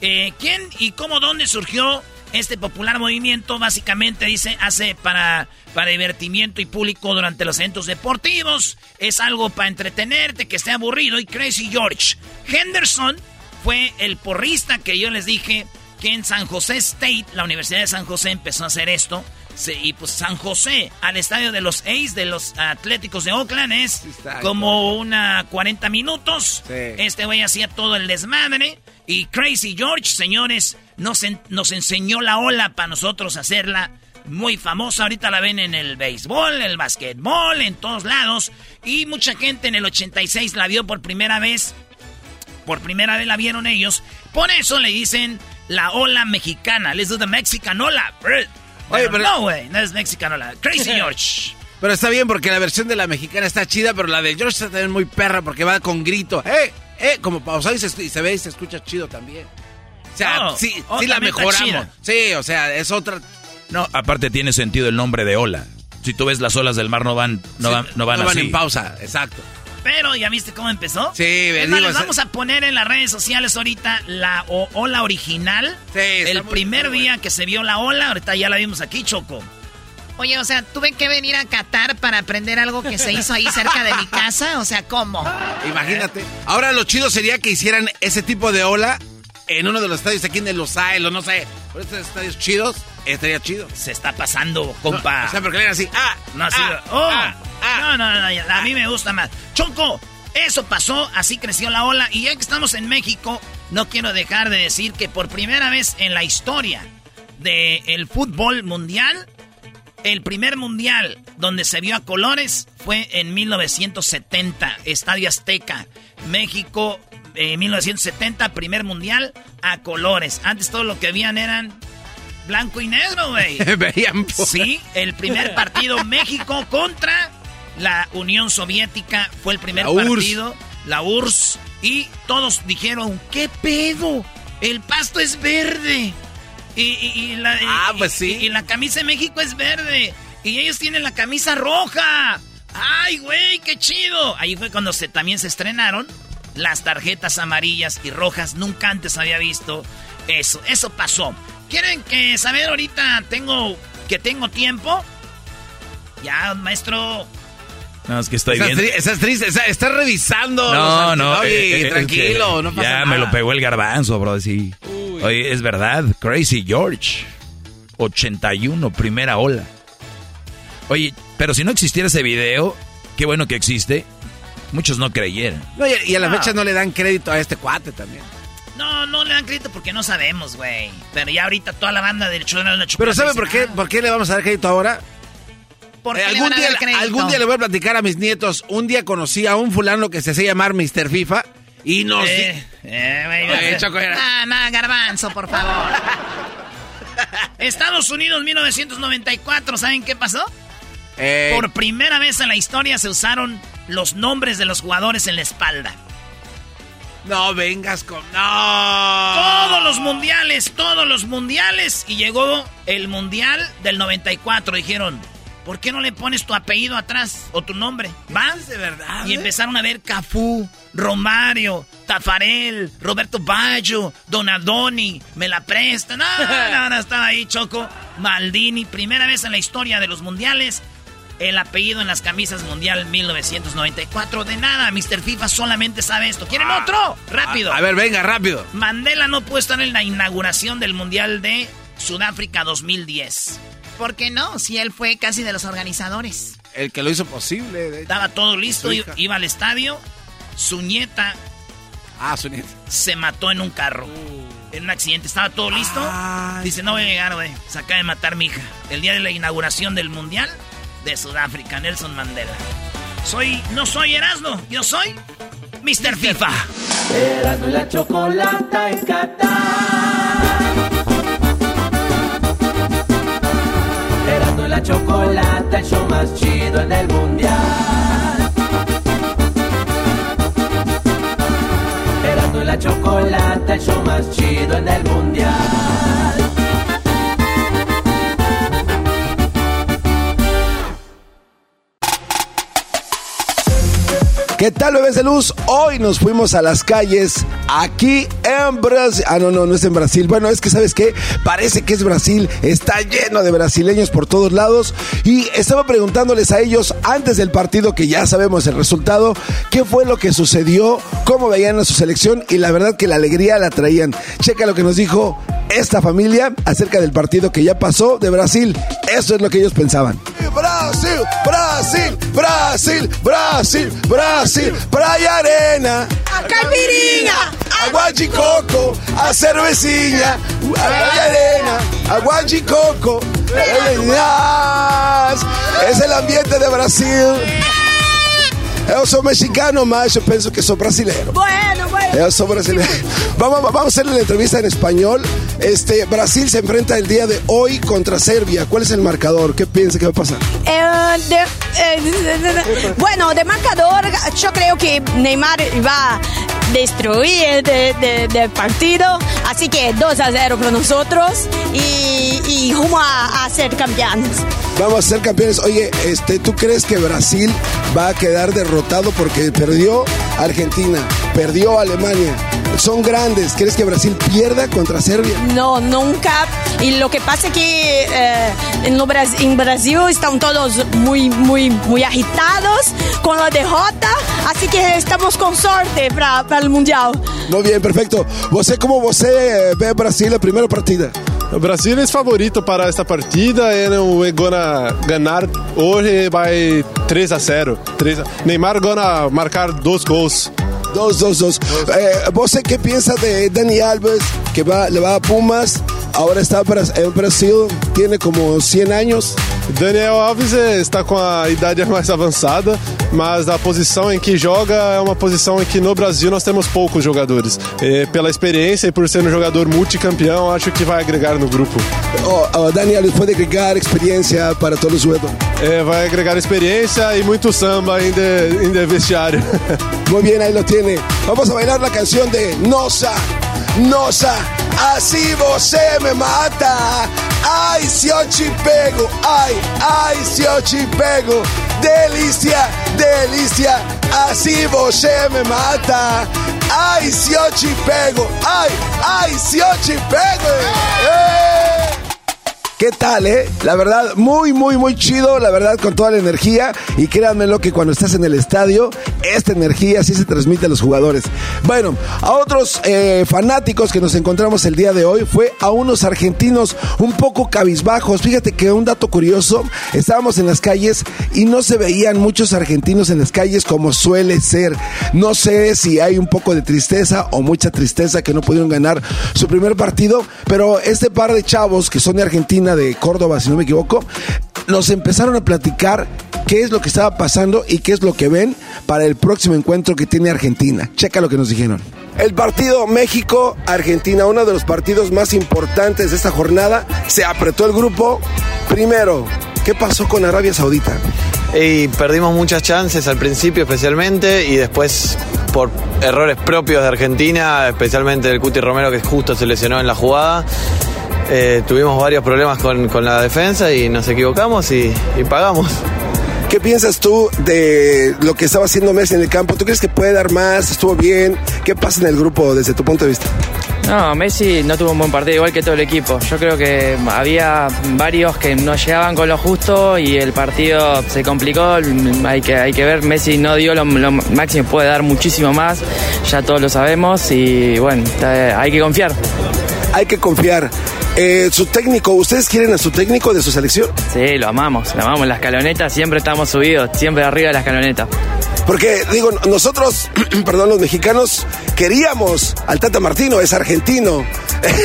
Eh, ¿Quién y cómo, dónde surgió este popular movimiento? Básicamente dice, hace para, para divertimiento y público durante los eventos deportivos. Es algo para entretenerte, que esté aburrido. Y Crazy George Henderson fue el porrista que yo les dije que en San José State, la Universidad de San José empezó a hacer esto. Sí, y pues San José, al estadio de los A's, de los Atléticos de Oakland, es como una 40 minutos. Sí. Este güey hacía todo el desmadre. Y Crazy George, señores, nos, en- nos enseñó la ola para nosotros hacerla muy famosa. Ahorita la ven en el béisbol, el basquetbol, en todos lados. Y mucha gente en el 86 la vio por primera vez. Por primera vez la vieron ellos. Por eso le dicen la ola mexicana. Let's do the Mexican ola. Oye, Pero pero- no, güey, no es Mexican ola. Crazy *laughs* George. Pero está bien porque la versión de la mexicana está chida, pero la de George está también muy perra porque va con grito. ¡Eh! ¡Eh! Como pausado y se, y se ve y se escucha chido también. O sea, No, sí, oh, sí la mejoramos. Sí, o sea, es otra. No, aparte tiene sentido el nombre de ola. Si tú ves las olas del mar no van, no Sí, van, no van no van así. en pausa, exacto. Pero, ¿ya viste cómo empezó? Sí, más, les sea- vamos a poner en las redes sociales ahorita la o- ola original. está el primer día que se vio la ola, ahorita ya la vimos aquí, Choco. Oye, o sea, tuve que venir a Qatar para aprender algo que se hizo ahí cerca de mi casa. O sea, ¿cómo? Imagínate. Ahora lo chido sería que hicieran ese tipo de ola en uno de los estadios aquí en Los Ángeles, no sé. Por estos estadios chidos, estaría chido. Se está pasando, compa. o sea, porque le así. ¡Ah! No, así. ah, oh, ah, no, no, no, ya, a mí me gusta más. Choco, eso pasó, así creció la ola. Y ya que estamos en México, no quiero dejar de decir que por primera vez en la historia del fútbol mundial, el primer mundial donde se vio a colores fue en 1970, Estadio Azteca, México, eh, 1970, primer mundial a colores. Antes todo lo que habían eran blanco y negro, güey. *laughs* Veían Sí, el primer *laughs* partido México contra la Unión Soviética fue el primer La URSS. partido, la URSS, y todos dijeron, ¿qué pedo? El pasto es verde. Y, y- y la, Ah, pues sí. y- y la camisa de México es verde. Y ellos tienen la camisa roja. ¡Ay, güey, qué chido! Ahí fue cuando se, también se estrenaron las tarjetas amarillas y rojas. Nunca antes había visto eso. Eso pasó. ¿Quieren que saber ahorita tengo que tengo tiempo? Ya, maestro. No, es que estoy Estás, bien. tri- estás triste, estás, estás revisando. No, los no, antidoggy, eh, eh, tranquilo, es no pasa Ya nada. me lo pegó el garbanzo, bro, sí. Oye, es verdad, Crazy George. 81, primera ola. Oye, pero si no existiera ese video, qué bueno que existe, muchos no creyeran. No, y, y a la No. fecha no le dan crédito a este cuate también. No, no le dan crédito porque no sabemos, güey. Pero ya ahorita toda la banda del show de la chocolate Pero ¿sabe por qué, "Ah, por qué le vamos a dar crédito ahora? ¿Por Eh, qué le algún, van a día, algún día le voy a platicar a mis nietos. Un día conocí a un fulano que se hacía llamar Mr. FIFA y nos... Eh, eh, no nada, garbanzo, por favor. *laughs* Estados Unidos 1994, ¿saben qué pasó? Eh, Por primera vez en la historia se usaron los nombres de los jugadores en la espalda. No vengas con... No. Todos los mundiales, todos los mundiales. Y llegó el mundial del 94. Dijeron, ¿por qué no le pones tu apellido atrás o tu nombre? ¿Va? de verdad. Y empezaron a ver Cafú, Romario, Tafarel, Roberto Baggio, Donadoni, me la prestan. No, *laughs* no, no, estaba ahí Choco, Maldini. Primera vez en la historia de los mundiales. El apellido en las camisas mundial 1994. De nada, Mr. FIFA solamente sabe esto. ¿Quieren otro? Rápido. A, a ver, venga, rápido. Mandela no pudo estar en la inauguración del Mundial de Sudáfrica 2010. ¿Por qué no? Si él fue casi de los organizadores. El que lo hizo posible. de hecho. Estaba todo listo, iba al estadio. Su nieta Ah, su nieta. se mató en un carro. En un accidente. Estaba todo listo. Dice, no voy a llegar, güey. Se acaba de matar mi hija. El día de la inauguración del Mundial de Sudáfrica, Nelson Mandela. Soy, no soy Erasmo, yo soy Mr. FIFA. Erasmo la chocolata en Qatar. La chocolata, el show más chido en el mundial. Erasmo y la chocolata, el show más chido en el mundial. ¿Qué tal, bebés de luz? Hoy nos fuimos a las calles aquí en Brasil. Ah, no, no, no es en Brasil. Bueno, es que, ¿sabes qué? Parece que es Brasil. Está lleno de brasileños por todos lados. Y estaba preguntándoles a ellos antes del partido, que ya sabemos el resultado, qué fue lo que sucedió, cómo veían a su selección. Y la verdad que la alegría la traían. Checa lo que nos dijo esta familia acerca del partido que ya pasó de Brasil. Eso es lo que ellos pensaban. Brasil, Brasil, Brasil, Brasil, Brasil, praia arena, A caipirinha, agua de coco, a cervecilla, a praia arena, agua de coco, es el ambiente de Brasil. Eu sou mexicano, mas eu penso que sou brasileiro. Bueno, bueno. Eu sou brasileiro. *laughs* Vamos, vamos a hacerle la entrevista en español. Este, Brasil se enfrenta el día de hoy contra Serbia. ¿Cuál es el marcador? ¿Qué piensa que va a pasar? Eh, de- eh, de- de- bueno, de marcador, yo creo que Neymar va a destruir de, de- del partido. Así que 2 a 0 para nosotros y, y rumbo a, a ser campeones. Vamos a ser campeones. Oye, este, ¿tú crees que Brasil va a quedar derrotado porque perdió Argentina, perdió Alemania? Son grandes. ¿Crees que Brasil pierda contra Serbia? No, nunca. Y lo que pasa es que eh, en, lo en Brasil están todos muy, muy, muy agitados con la derrota. Así que estamos con suerte para, para el Mundial. Muy bien, perfecto. Você eh, vê Brasil a primeira partida? O Brasil é favorito para esta partida. Ele vai gonna ganhar hoje vai 3 a 0. 3 a... Neymar gonna marcar dois gols. Dos, dos, dos. Eh, ¿Vos qué piensa de Dani Alves? que va, le va a Pumas, ahora está en Brasil, tiene como 100 años. Daniel Alves está com a idade mais avançada, mas a posição em que joga é uma posição em que no Brasil nós temos poucos jogadores. E pela experiência e por ser um jogador multicampeão, acho que vai agregar no grupo. Oh, oh, Daniel pode agregar experiência para todos os jogadores. É, vai agregar experiência e muito samba ainda em vestiário. Muito bem, aí lo tiene. Vamos a bailar a canção de Nossa, Nossa, assim você me mata. Ai, se eu te pego, ai, ai, se eu te pego. Delícia, delícia, assim você me mata. Ai, se eu te pego, ai, ai, se eu te pego. ¡Eh! ¿Qué tal, eh? La verdad, muy, muy, muy chido, la verdad, con toda la energía. Y créanmelo que cuando estás en el estadio, esta energía sí se transmite a los jugadores. Bueno, a otros eh, fanáticos que nos encontramos el día de hoy fue a unos argentinos un poco cabizbajos. Fíjate que un dato curioso, estábamos en las calles y no se veían muchos argentinos en las calles como suele ser. No sé si hay un poco de tristeza o mucha tristeza que no pudieron ganar su primer partido, pero este par de chavos que son de Argentina, de Córdoba, si no me equivoco, nos empezaron a platicar qué es lo que estaba pasando y qué es lo que ven para el próximo encuentro que tiene Argentina. Checa lo que nos dijeron. El partido México-Argentina, uno de los partidos más importantes de esta jornada, se apretó el grupo. Primero, ¿qué pasó con Arabia Saudita? Y perdimos muchas chances al principio especialmente y después por errores propios de Argentina, especialmente el Cuti Romero que justo se lesionó en la jugada. Eh, tuvimos varios problemas con, con, la defensa y nos equivocamos y, y, pagamos. ¿Qué piensas tú de lo que estaba haciendo Messi en el campo? ¿Tú crees que puede dar más? ¿Estuvo bien? ¿Qué pasa en el grupo desde tu punto de vista? No, Messi no tuvo un buen partido, igual que todo el equipo. Yo creo que había varios que no llegaban con lo justo y el partido se complicó. Hay que, hay que ver, Messi no dio lo, lo máximo, puede dar muchísimo más, ya todos lo sabemos y bueno, hay que confiar. Hay que confiar. Eh, su técnico, ¿ustedes quieren a su técnico de su selección? Sí, lo amamos, lo amamos. En la escaloneta siempre estamos subidos, siempre arriba de la escaloneta. Porque, digo, nosotros, *clears throat* perdón, los mexicanos, queríamos al Tata Martino, es argentino.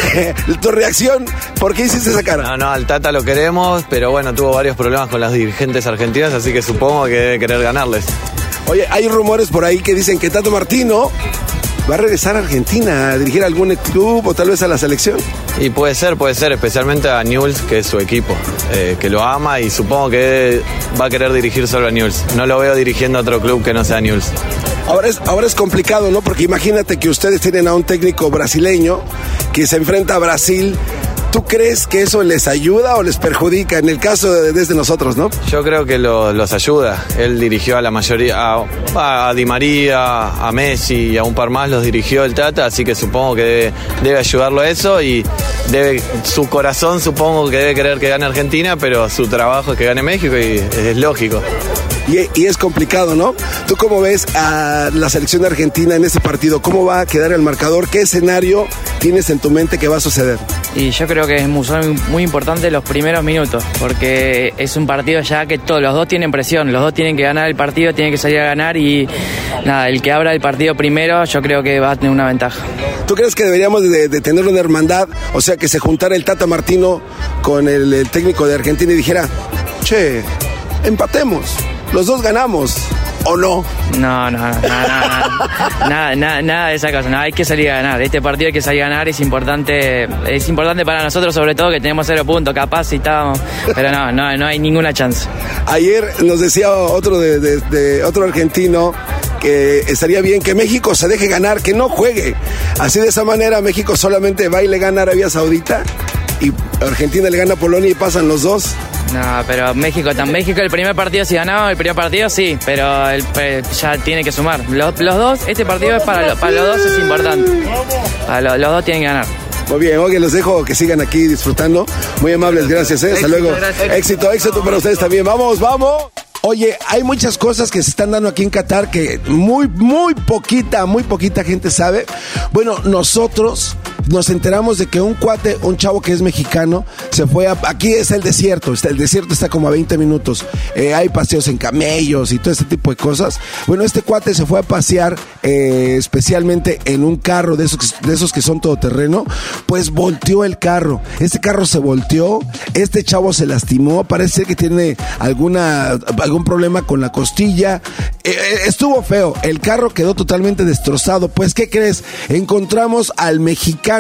*laughs* tu reacción, ¿por qué hiciste esa cara? No, no, al Tata lo queremos, pero bueno, tuvo varios problemas con las dirigentes argentinas, así que supongo que debe querer ganarles. Oye, hay rumores por ahí que dicen que Tata Martino va a regresar a Argentina a dirigir algún club o tal vez a la selección. Y puede ser, puede ser, especialmente a Newell's, que es su equipo, eh, que lo ama y supongo que va a querer dirigir solo a Newell's. No lo veo dirigiendo a otro club que no sea Newell's. Ahora es, ahora es complicado, ¿no? Porque imagínate que ustedes tienen a un técnico brasileño que se enfrenta a Brasil ¿Tú crees que eso les ayuda o les perjudica en el caso de desde nosotros, no? Yo creo que lo, los ayuda. Él dirigió a la mayoría, a, Di María, a Messi y a un par más los dirigió el Tata, así que supongo que debe, ayudarlo a eso y su corazón supongo que debe querer que gane Argentina, pero su trabajo es que gane México y es lógico. Y, y, es complicado, ¿no? ¿Tú cómo ves a la selección de Argentina en este partido? ¿Cómo va a quedar el marcador? ¿Qué escenario tienes en tu mente que va a suceder? Y yo creo que es muy, muy importante los primeros minutos, porque es un partido ya que todos los dos tienen presión, los dos tienen que ganar el partido, tienen que salir a ganar y nada, el que abra el partido primero yo creo que va a tener una ventaja. ¿Tú crees que deberíamos de, de tener una hermandad? O sea, que se juntara el Tata Martino con el, el técnico de Argentina y dijera, che, empatemos los dos ganamos. ¿O no? No, no, no, no, no, *laughs* nada, nada, nada de esa cosa. No, hay que salir a ganar. Este partido hay que salir a ganar. Es importante, es importante para nosotros, sobre todo que tenemos cero puntos, capaz si estábamos. Pero no, no, no hay ninguna chance. Ayer nos decía otro de, de, de otro argentino que estaría bien que México se deje ganar, que no juegue. Así de esa manera México solamente va y le gana a Arabia Saudita y Argentina le gana a Polonia y pasan los dos. No, pero México, tan México el primer partido si ganaba, el primer partido sí, pero el, ya tiene que sumar. Los, los, dos, este partido es para, para los dos es importante. Para los, los dos tienen que ganar. Muy bien, oye, los dejo que sigan aquí disfrutando. Muy amables, gracias, ¿eh? Hasta luego. Éxito, éxito para ustedes también. Vamos, vamos. Oye, hay muchas cosas que se están dando aquí en Qatar que muy, muy poquita, muy poquita gente sabe. Bueno, nosotros nos enteramos de que un cuate, un chavo que es mexicano, se fue a, aquí es el desierto, el desierto está como a 20 minutos, eh, hay paseos en camellos y todo ese tipo de cosas. Bueno, este cuate se fue a pasear eh, especialmente en un carro de esos, de esos que son todoterreno, pues volteó el carro, este carro se volteó, este chavo se lastimó, parece que tiene alguna, algún problema con la costilla, eh, estuvo feo, el carro quedó totalmente destrozado, pues ¿qué crees? Encontramos al mexicano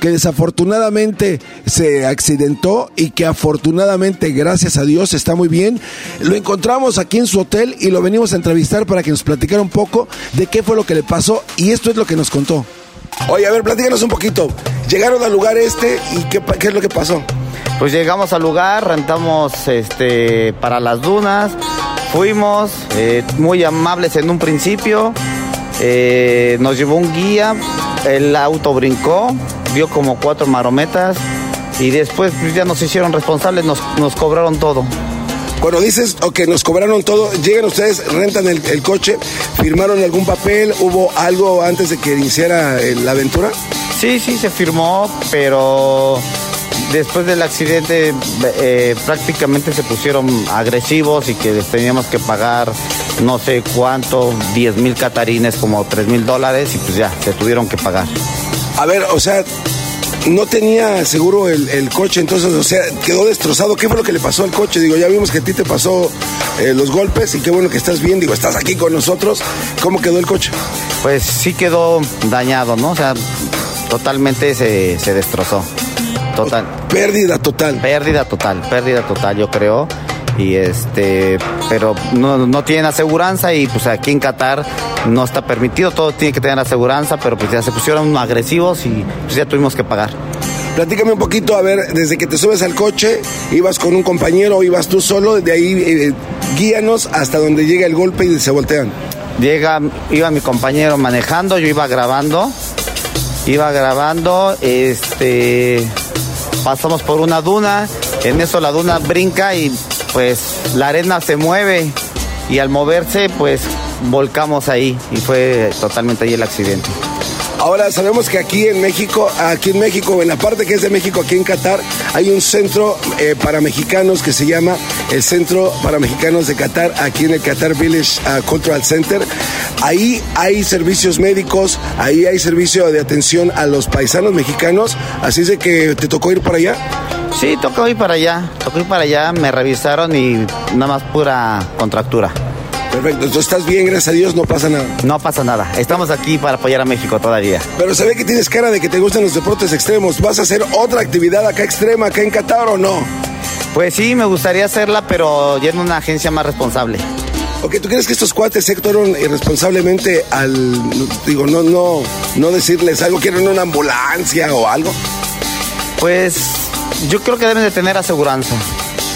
que desafortunadamente se accidentó y que afortunadamente, gracias a Dios, está muy bien. Lo encontramos aquí en su hotel y lo venimos a entrevistar para que nos platicara un poco de qué fue lo que le pasó y esto es lo que nos contó. Oye, a ver, platícanos un poquito. Llegaron al lugar este y qué, qué es lo que pasó. Pues llegamos al lugar, rentamos este para las dunas, fuimos eh, muy amables en un principio, eh, nos llevó un guía, el auto brincó, vio como cuatro marometas y después pues, ya nos hicieron responsables, nos, nos cobraron todo. Cuando dices, ok, nos cobraron todo, llegan ustedes, rentan el, el coche, firmaron algún papel, hubo algo antes de que iniciara eh, la aventura. Sí, sí, se firmó, pero después del accidente eh, prácticamente se pusieron agresivos y que les teníamos que pagar no sé cuánto, 10 mil catarines, como 3 mil dólares y pues ya, se tuvieron que pagar. A ver, o sea, no tenía seguro el, el coche, entonces, o sea, quedó destrozado. ¿Qué fue lo que le pasó al coche? Digo, ya vimos que a ti te pasó eh, los golpes y qué bueno que estás bien. Digo, estás aquí con nosotros. ¿Cómo quedó el coche? Pues sí quedó dañado, ¿no? O sea, totalmente se, se destrozó. Total. Pérdida total. Pérdida total, pérdida total, yo creo. Y este, pero no, no tienen aseguranza y pues aquí en Qatar no está permitido, todo tiene que tener aseguranza, pero pues ya se pusieron agresivos y pues ya tuvimos que pagar. Platícame un poquito, a ver, desde que te subes al coche, ibas con un compañero o ibas tú solo, de ahí eh, guíanos hasta donde llega el golpe y se voltean. Llega, iba mi compañero manejando, yo iba grabando, iba grabando, este, pasamos por una duna, en eso la duna brinca y pues la arena se mueve y al moverse pues volcamos ahí y fue totalmente ahí el accidente. Ahora sabemos que aquí en México, aquí en México, en la parte que es de México, aquí en Qatar, hay un centro eh, para mexicanos que se llama el Centro para Mexicanos de Qatar, aquí en el Qatar Village ah, Cultural Center. Ahí hay servicios médicos, ahí hay servicio de atención a los paisanos mexicanos, así es de que te tocó ir para allá. Sí, tocó ir para allá, tocó ir para allá, me revisaron y nada más pura contractura. Perfecto, entonces estás bien, gracias a Dios, no pasa nada. No pasa nada, estamos aquí para apoyar a México todavía. Pero se ve que tienes cara de que te gustan los deportes extremos. ¿Vas a hacer otra actividad acá extrema, acá en Qatar o no? Pues sí, me gustaría hacerla, pero ya en una agencia más responsable. Ok, ¿tú crees que estos cuates se actuaron irresponsablemente al, digo, no, no, no decirles algo, quieren una ambulancia o algo? Pues yo creo que deben de tener aseguranza.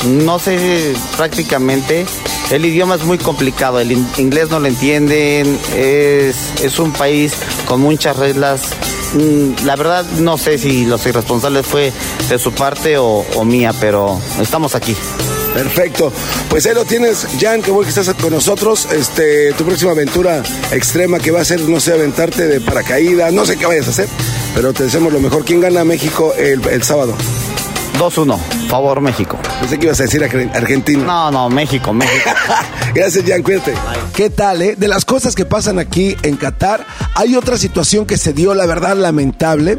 No sé prácticamente. El idioma es muy complicado, el in- inglés no lo entienden, es, un país con muchas reglas. Mm, La verdad no sé si los irresponsables fue de su parte o, mía, pero estamos aquí. Perfecto. Pues ahí lo tienes, Jan, que bueno que estás con nosotros. Este, tu próxima aventura extrema que va a ser, no sé, aventarte de paracaídas, no sé qué vayas a hacer, pero te deseamos lo mejor. ¿Quién gana México el sábado? 2-1, favor México. Pensé que ibas a decir Argen- Argentina. No, no, México, México. *laughs* Gracias, Jan, cuídate. ¿Qué tal, eh? De las cosas que pasan aquí en Qatar, hay otra situación que se dio, la verdad, lamentable.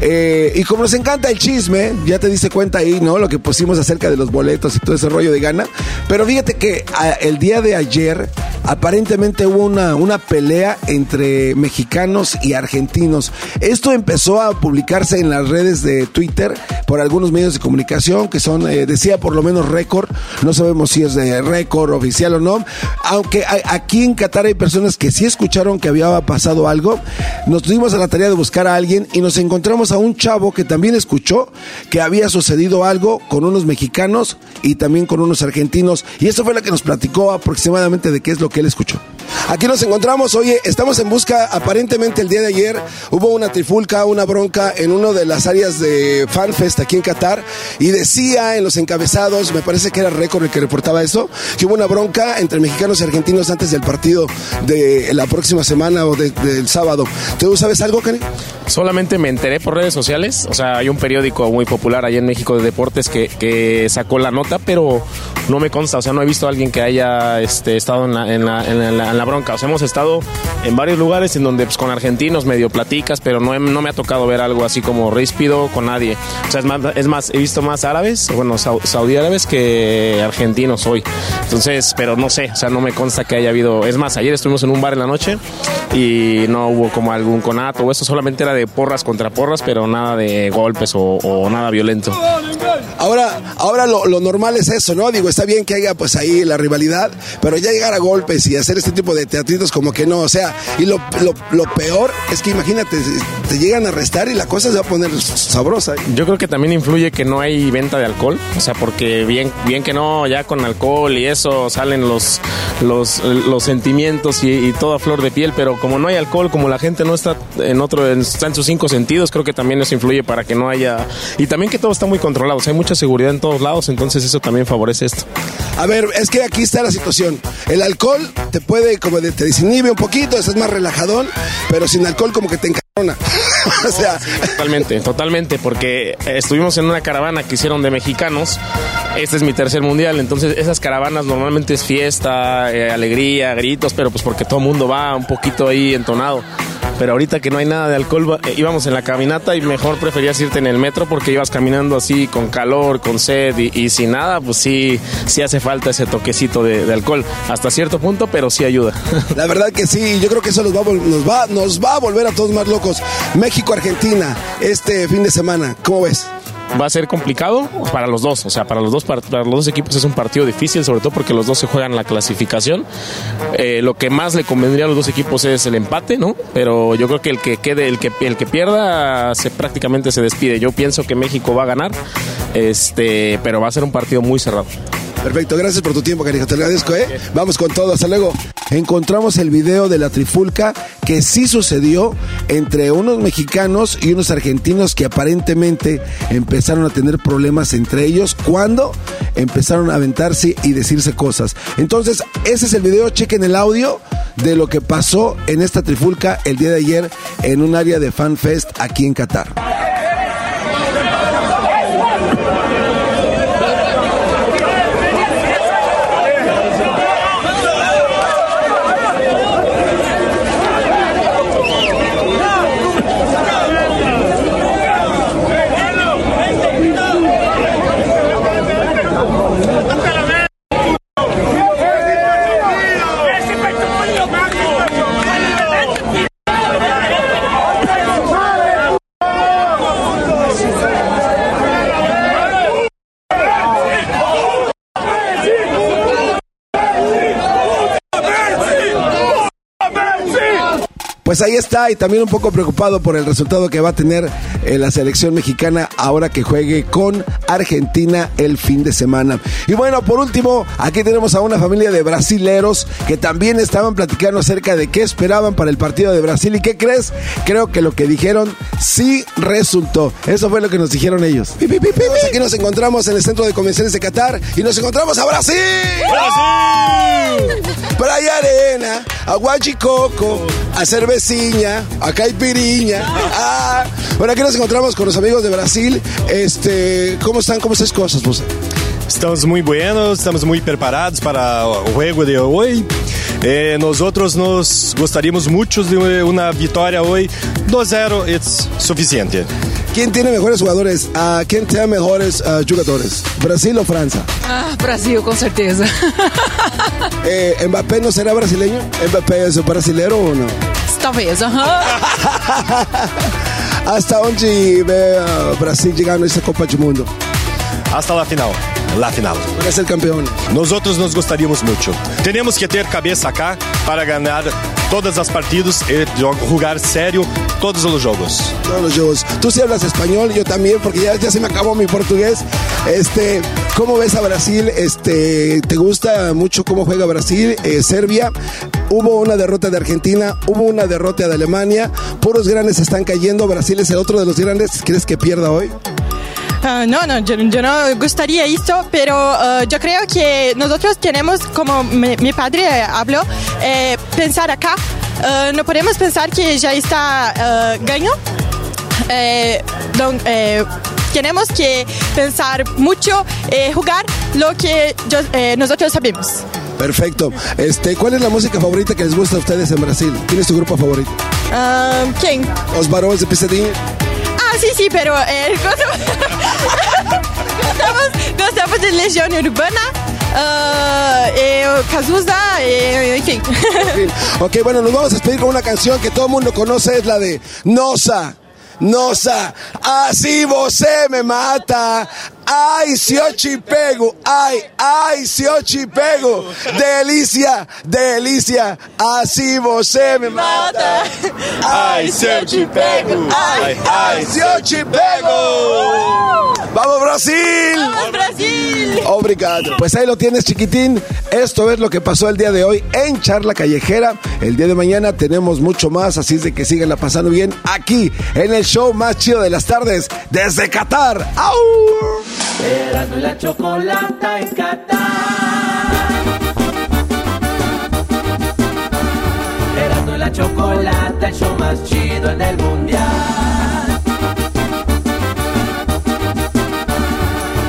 Eh, y como nos encanta el chisme, ya te diste cuenta ahí, ¿no? Lo que pusimos acerca de los boletos y todo ese rollo de gana. Pero fíjate que a- el día de ayer, aparentemente hubo una, una pelea entre mexicanos y argentinos. Esto empezó a publicarse en las redes de Twitter por algunos medios de comunicación que son, eh, decía por lo menos récord, no sabemos si es de récord oficial o no, aunque aquí en Qatar hay personas que sí escucharon que había pasado algo, nos dimos a la tarea de buscar a alguien y nos encontramos a un chavo que también escuchó que había sucedido algo con unos mexicanos y también con unos argentinos y eso fue lo que nos platicó aproximadamente de qué es lo que él escuchó. Aquí nos encontramos, oye, estamos en busca, aparentemente el día de ayer hubo una trifulca, una bronca en una de las áreas de FanFest aquí en Qatar y decía en los encabezados, me parece que era récord el que reportaba eso, que hubo una bronca entre mexicanos y argentinos antes del partido de la próxima semana o de- del sábado. ¿Tú sabes algo, Kenny? Solamente me enteré por redes sociales. O sea, hay un periódico muy popular allá en México de deportes que, sacó la nota, pero no me consta. O sea, no he visto a alguien que haya este, estado en la, en, la, en, la, en la bronca. O sea, hemos estado en varios lugares en donde pues, con argentinos medio platicas, pero no, no me ha tocado ver algo así como ríspido con nadie. O sea, es más, es más he visto más árabes, bueno, sau- saudí árabes que argentinos hoy. Entonces, pero no sé, o sea, no me consta que haya habido. Es más, ayer estuvimos en un bar en la noche y no hubo como algún conato o eso, solamente era de porras contra porras, pero nada de golpes o nada violento. Ahora, ahora lo, normal es eso, ¿no? Digo, está bien que haya pues ahí la rivalidad, pero ya llegar a golpes y hacer este tipo de teatritos como que no, o sea, y lo, peor es que imagínate, te llegan a arrestar y la cosa se va a poner sabrosa. Yo creo que también influye que no hay venta de alcohol, o sea, porque bien, bien que no, ya con alcohol y eso salen los, los, sentimientos y, y toda flor de piel, pero como no hay alcohol, como la gente no está en otro, está en sus cinco sentidos, creo que también eso influye para que no haya, y también que todo está muy controlado, hay mucha seguridad en todos lados, entonces eso también favorece esto. A ver, es que aquí está la situación. El alcohol te puede, como de, te desinhibe un poquito, estás más relajadón, pero sin alcohol como que te encarona. *laughs* o sea, Totalmente, totalmente, porque estuvimos en una caravana que hicieron de mexicanos. Este es mi tercer mundial, entonces esas caravanas normalmente es fiesta, eh, alegría, gritos, pero pues porque todo el mundo va un poquito ahí entonado. Pero ahorita que no hay nada de alcohol, eh, íbamos en la caminata y mejor preferías irte en el metro porque ibas caminando así con calor, con sed y, y sin nada, pues sí, sí hace falta ese toquecito de, de alcohol. Hasta cierto punto, pero sí ayuda. *laughs* la verdad que sí, yo creo que eso nos va, nos va, nos va a volver a todos más locos. México-Argentina, este fin de semana, ¿cómo ves? va a ser complicado para los dos. O sea, para los dos, par- para los dos equipos es un partido difícil, sobre todo porque los dos se juegan la clasificación. Eh, lo que más le convendría a los dos equipos es el empate, ¿no? Pero yo creo que el que quede, el que, el que pierda, se, prácticamente se despide. Yo pienso que México va a ganar, este, pero va a ser un partido muy cerrado. Perfecto, gracias por tu tiempo, cariño. Te agradezco, ¿eh? Vamos con todo, hasta luego. Encontramos el video de la trifulca que sí sucedió entre unos mexicanos y unos argentinos que aparentemente empezaron a tener problemas entre ellos cuando empezaron a aventarse y decirse cosas. Entonces, ese es el video, chequen el audio de lo que pasó en esta trifulca el día de ayer en un área de FanFest aquí en Qatar. Pues ahí está, y también un poco preocupado por el resultado que va a tener eh, la selección mexicana ahora que juegue con Argentina el fin de semana. Y bueno, por último, aquí tenemos a una familia de brasileros que también estaban platicando acerca de qué esperaban para el partido de Brasil. ¿Y qué crees? Creo que lo que dijeron sí resultó. Eso fue lo que nos dijeron ellos. Pi, pi, pi, pi, pi. Aquí nos encontramos en el centro de convenciones de Qatar y nos encontramos a Brasil. ¡Brasil! Playa Arena, a Huachicoco, a Cerveciña, a Caipiriña. Ah, bueno, aquí nos encontramos con los amigos de Brasil. Este, ¿cómo están? ¿Cómo están las cosas, pues? Estamos muy buenos, estamos muy preparados para o juego de hoy. Eh, nosotros nos gostaríamos mucho de una victoria hoy. 2-0 es suficiente. ¿Quién tiene mejores jugadores? Ah, ¿Quién tiene mejores ah, jugadores? ¿Brasil o Francia? Ah, Brasil, com certeza. *laughs* Eh, ¿Mbappé no será brasileño? ¿Mbappé es brasilero o no? Talvez, aham. *laughs* ¿Hasta dónde ve ah, Brasil llegando a esta Copa del Mundo? Hasta la final. La final. Para ser campeón. Nosotros nos gostaríamos mucho. Tenemos que ter cabeça acá para ganar todas as partidas e jo- jugar sério todos os jogos. Todos los juegos. Tú sí hablas español, yo también, porque ya, ya se me acabó mi portugués. Este, ¿cómo ves a Brasil? Este, ¿te gusta mucho cómo juega Brasil? Eh, Serbia, hubo una derrota de Argentina, hubo una derrota de Alemania, puros grandes están cayendo, Brasil es el otro de los grandes, ¿crees que pierda hoy? Ah, no, no, yo, yo no gustaría esto, pero ah, yo creo que nosotros tenemos, como mi, mi padre habló, eh, pensar acá. Ah, no podemos pensar que ya está ah, ganho. eh, don- eh, tenemos que pensar mucho, eh, jugar lo que yo- eh, nosotros sabemos. Perfecto. Este, ¿Cuál es la música favorita que les gusta a ustedes en Brasil? ¿Quién es tu grupo favorito? Ah, ¿Quién? Os Barões de Pisadinha. Ah, sí, sí, pero eh, *laughs* gostamos, gostamos de Legión Urbana, ah, eh, Cazuza, eh, en fin. Ok, bueno, nos vamos a despedir con una canción que todo el mundo conoce, es la de Nosa. Nosa, así você me mata. Ay, si yo te pego, ay, ay, si yo te pego. Delicia, delicia, así você me mata. Ay, si yo te pego, ay, ay, si yo te pego. ¡Vamos, Brasil! ¡Vamos, Brasil! Obrigado. Pues ahí lo tienes, chiquitín. Esto es lo que pasó el día de hoy en Charla Callejera. El día de mañana tenemos mucho más, así es de que síganla pasando bien aquí en el show más chido de las tardes desde Qatar. ¡Au! Erasmo la chocolata en Qatar. Erasmo y la chocolata, el show más chido en el mundial.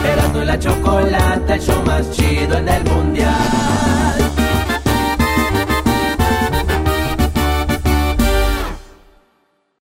Erasmo y la chocolata, el show más chido en el mundial.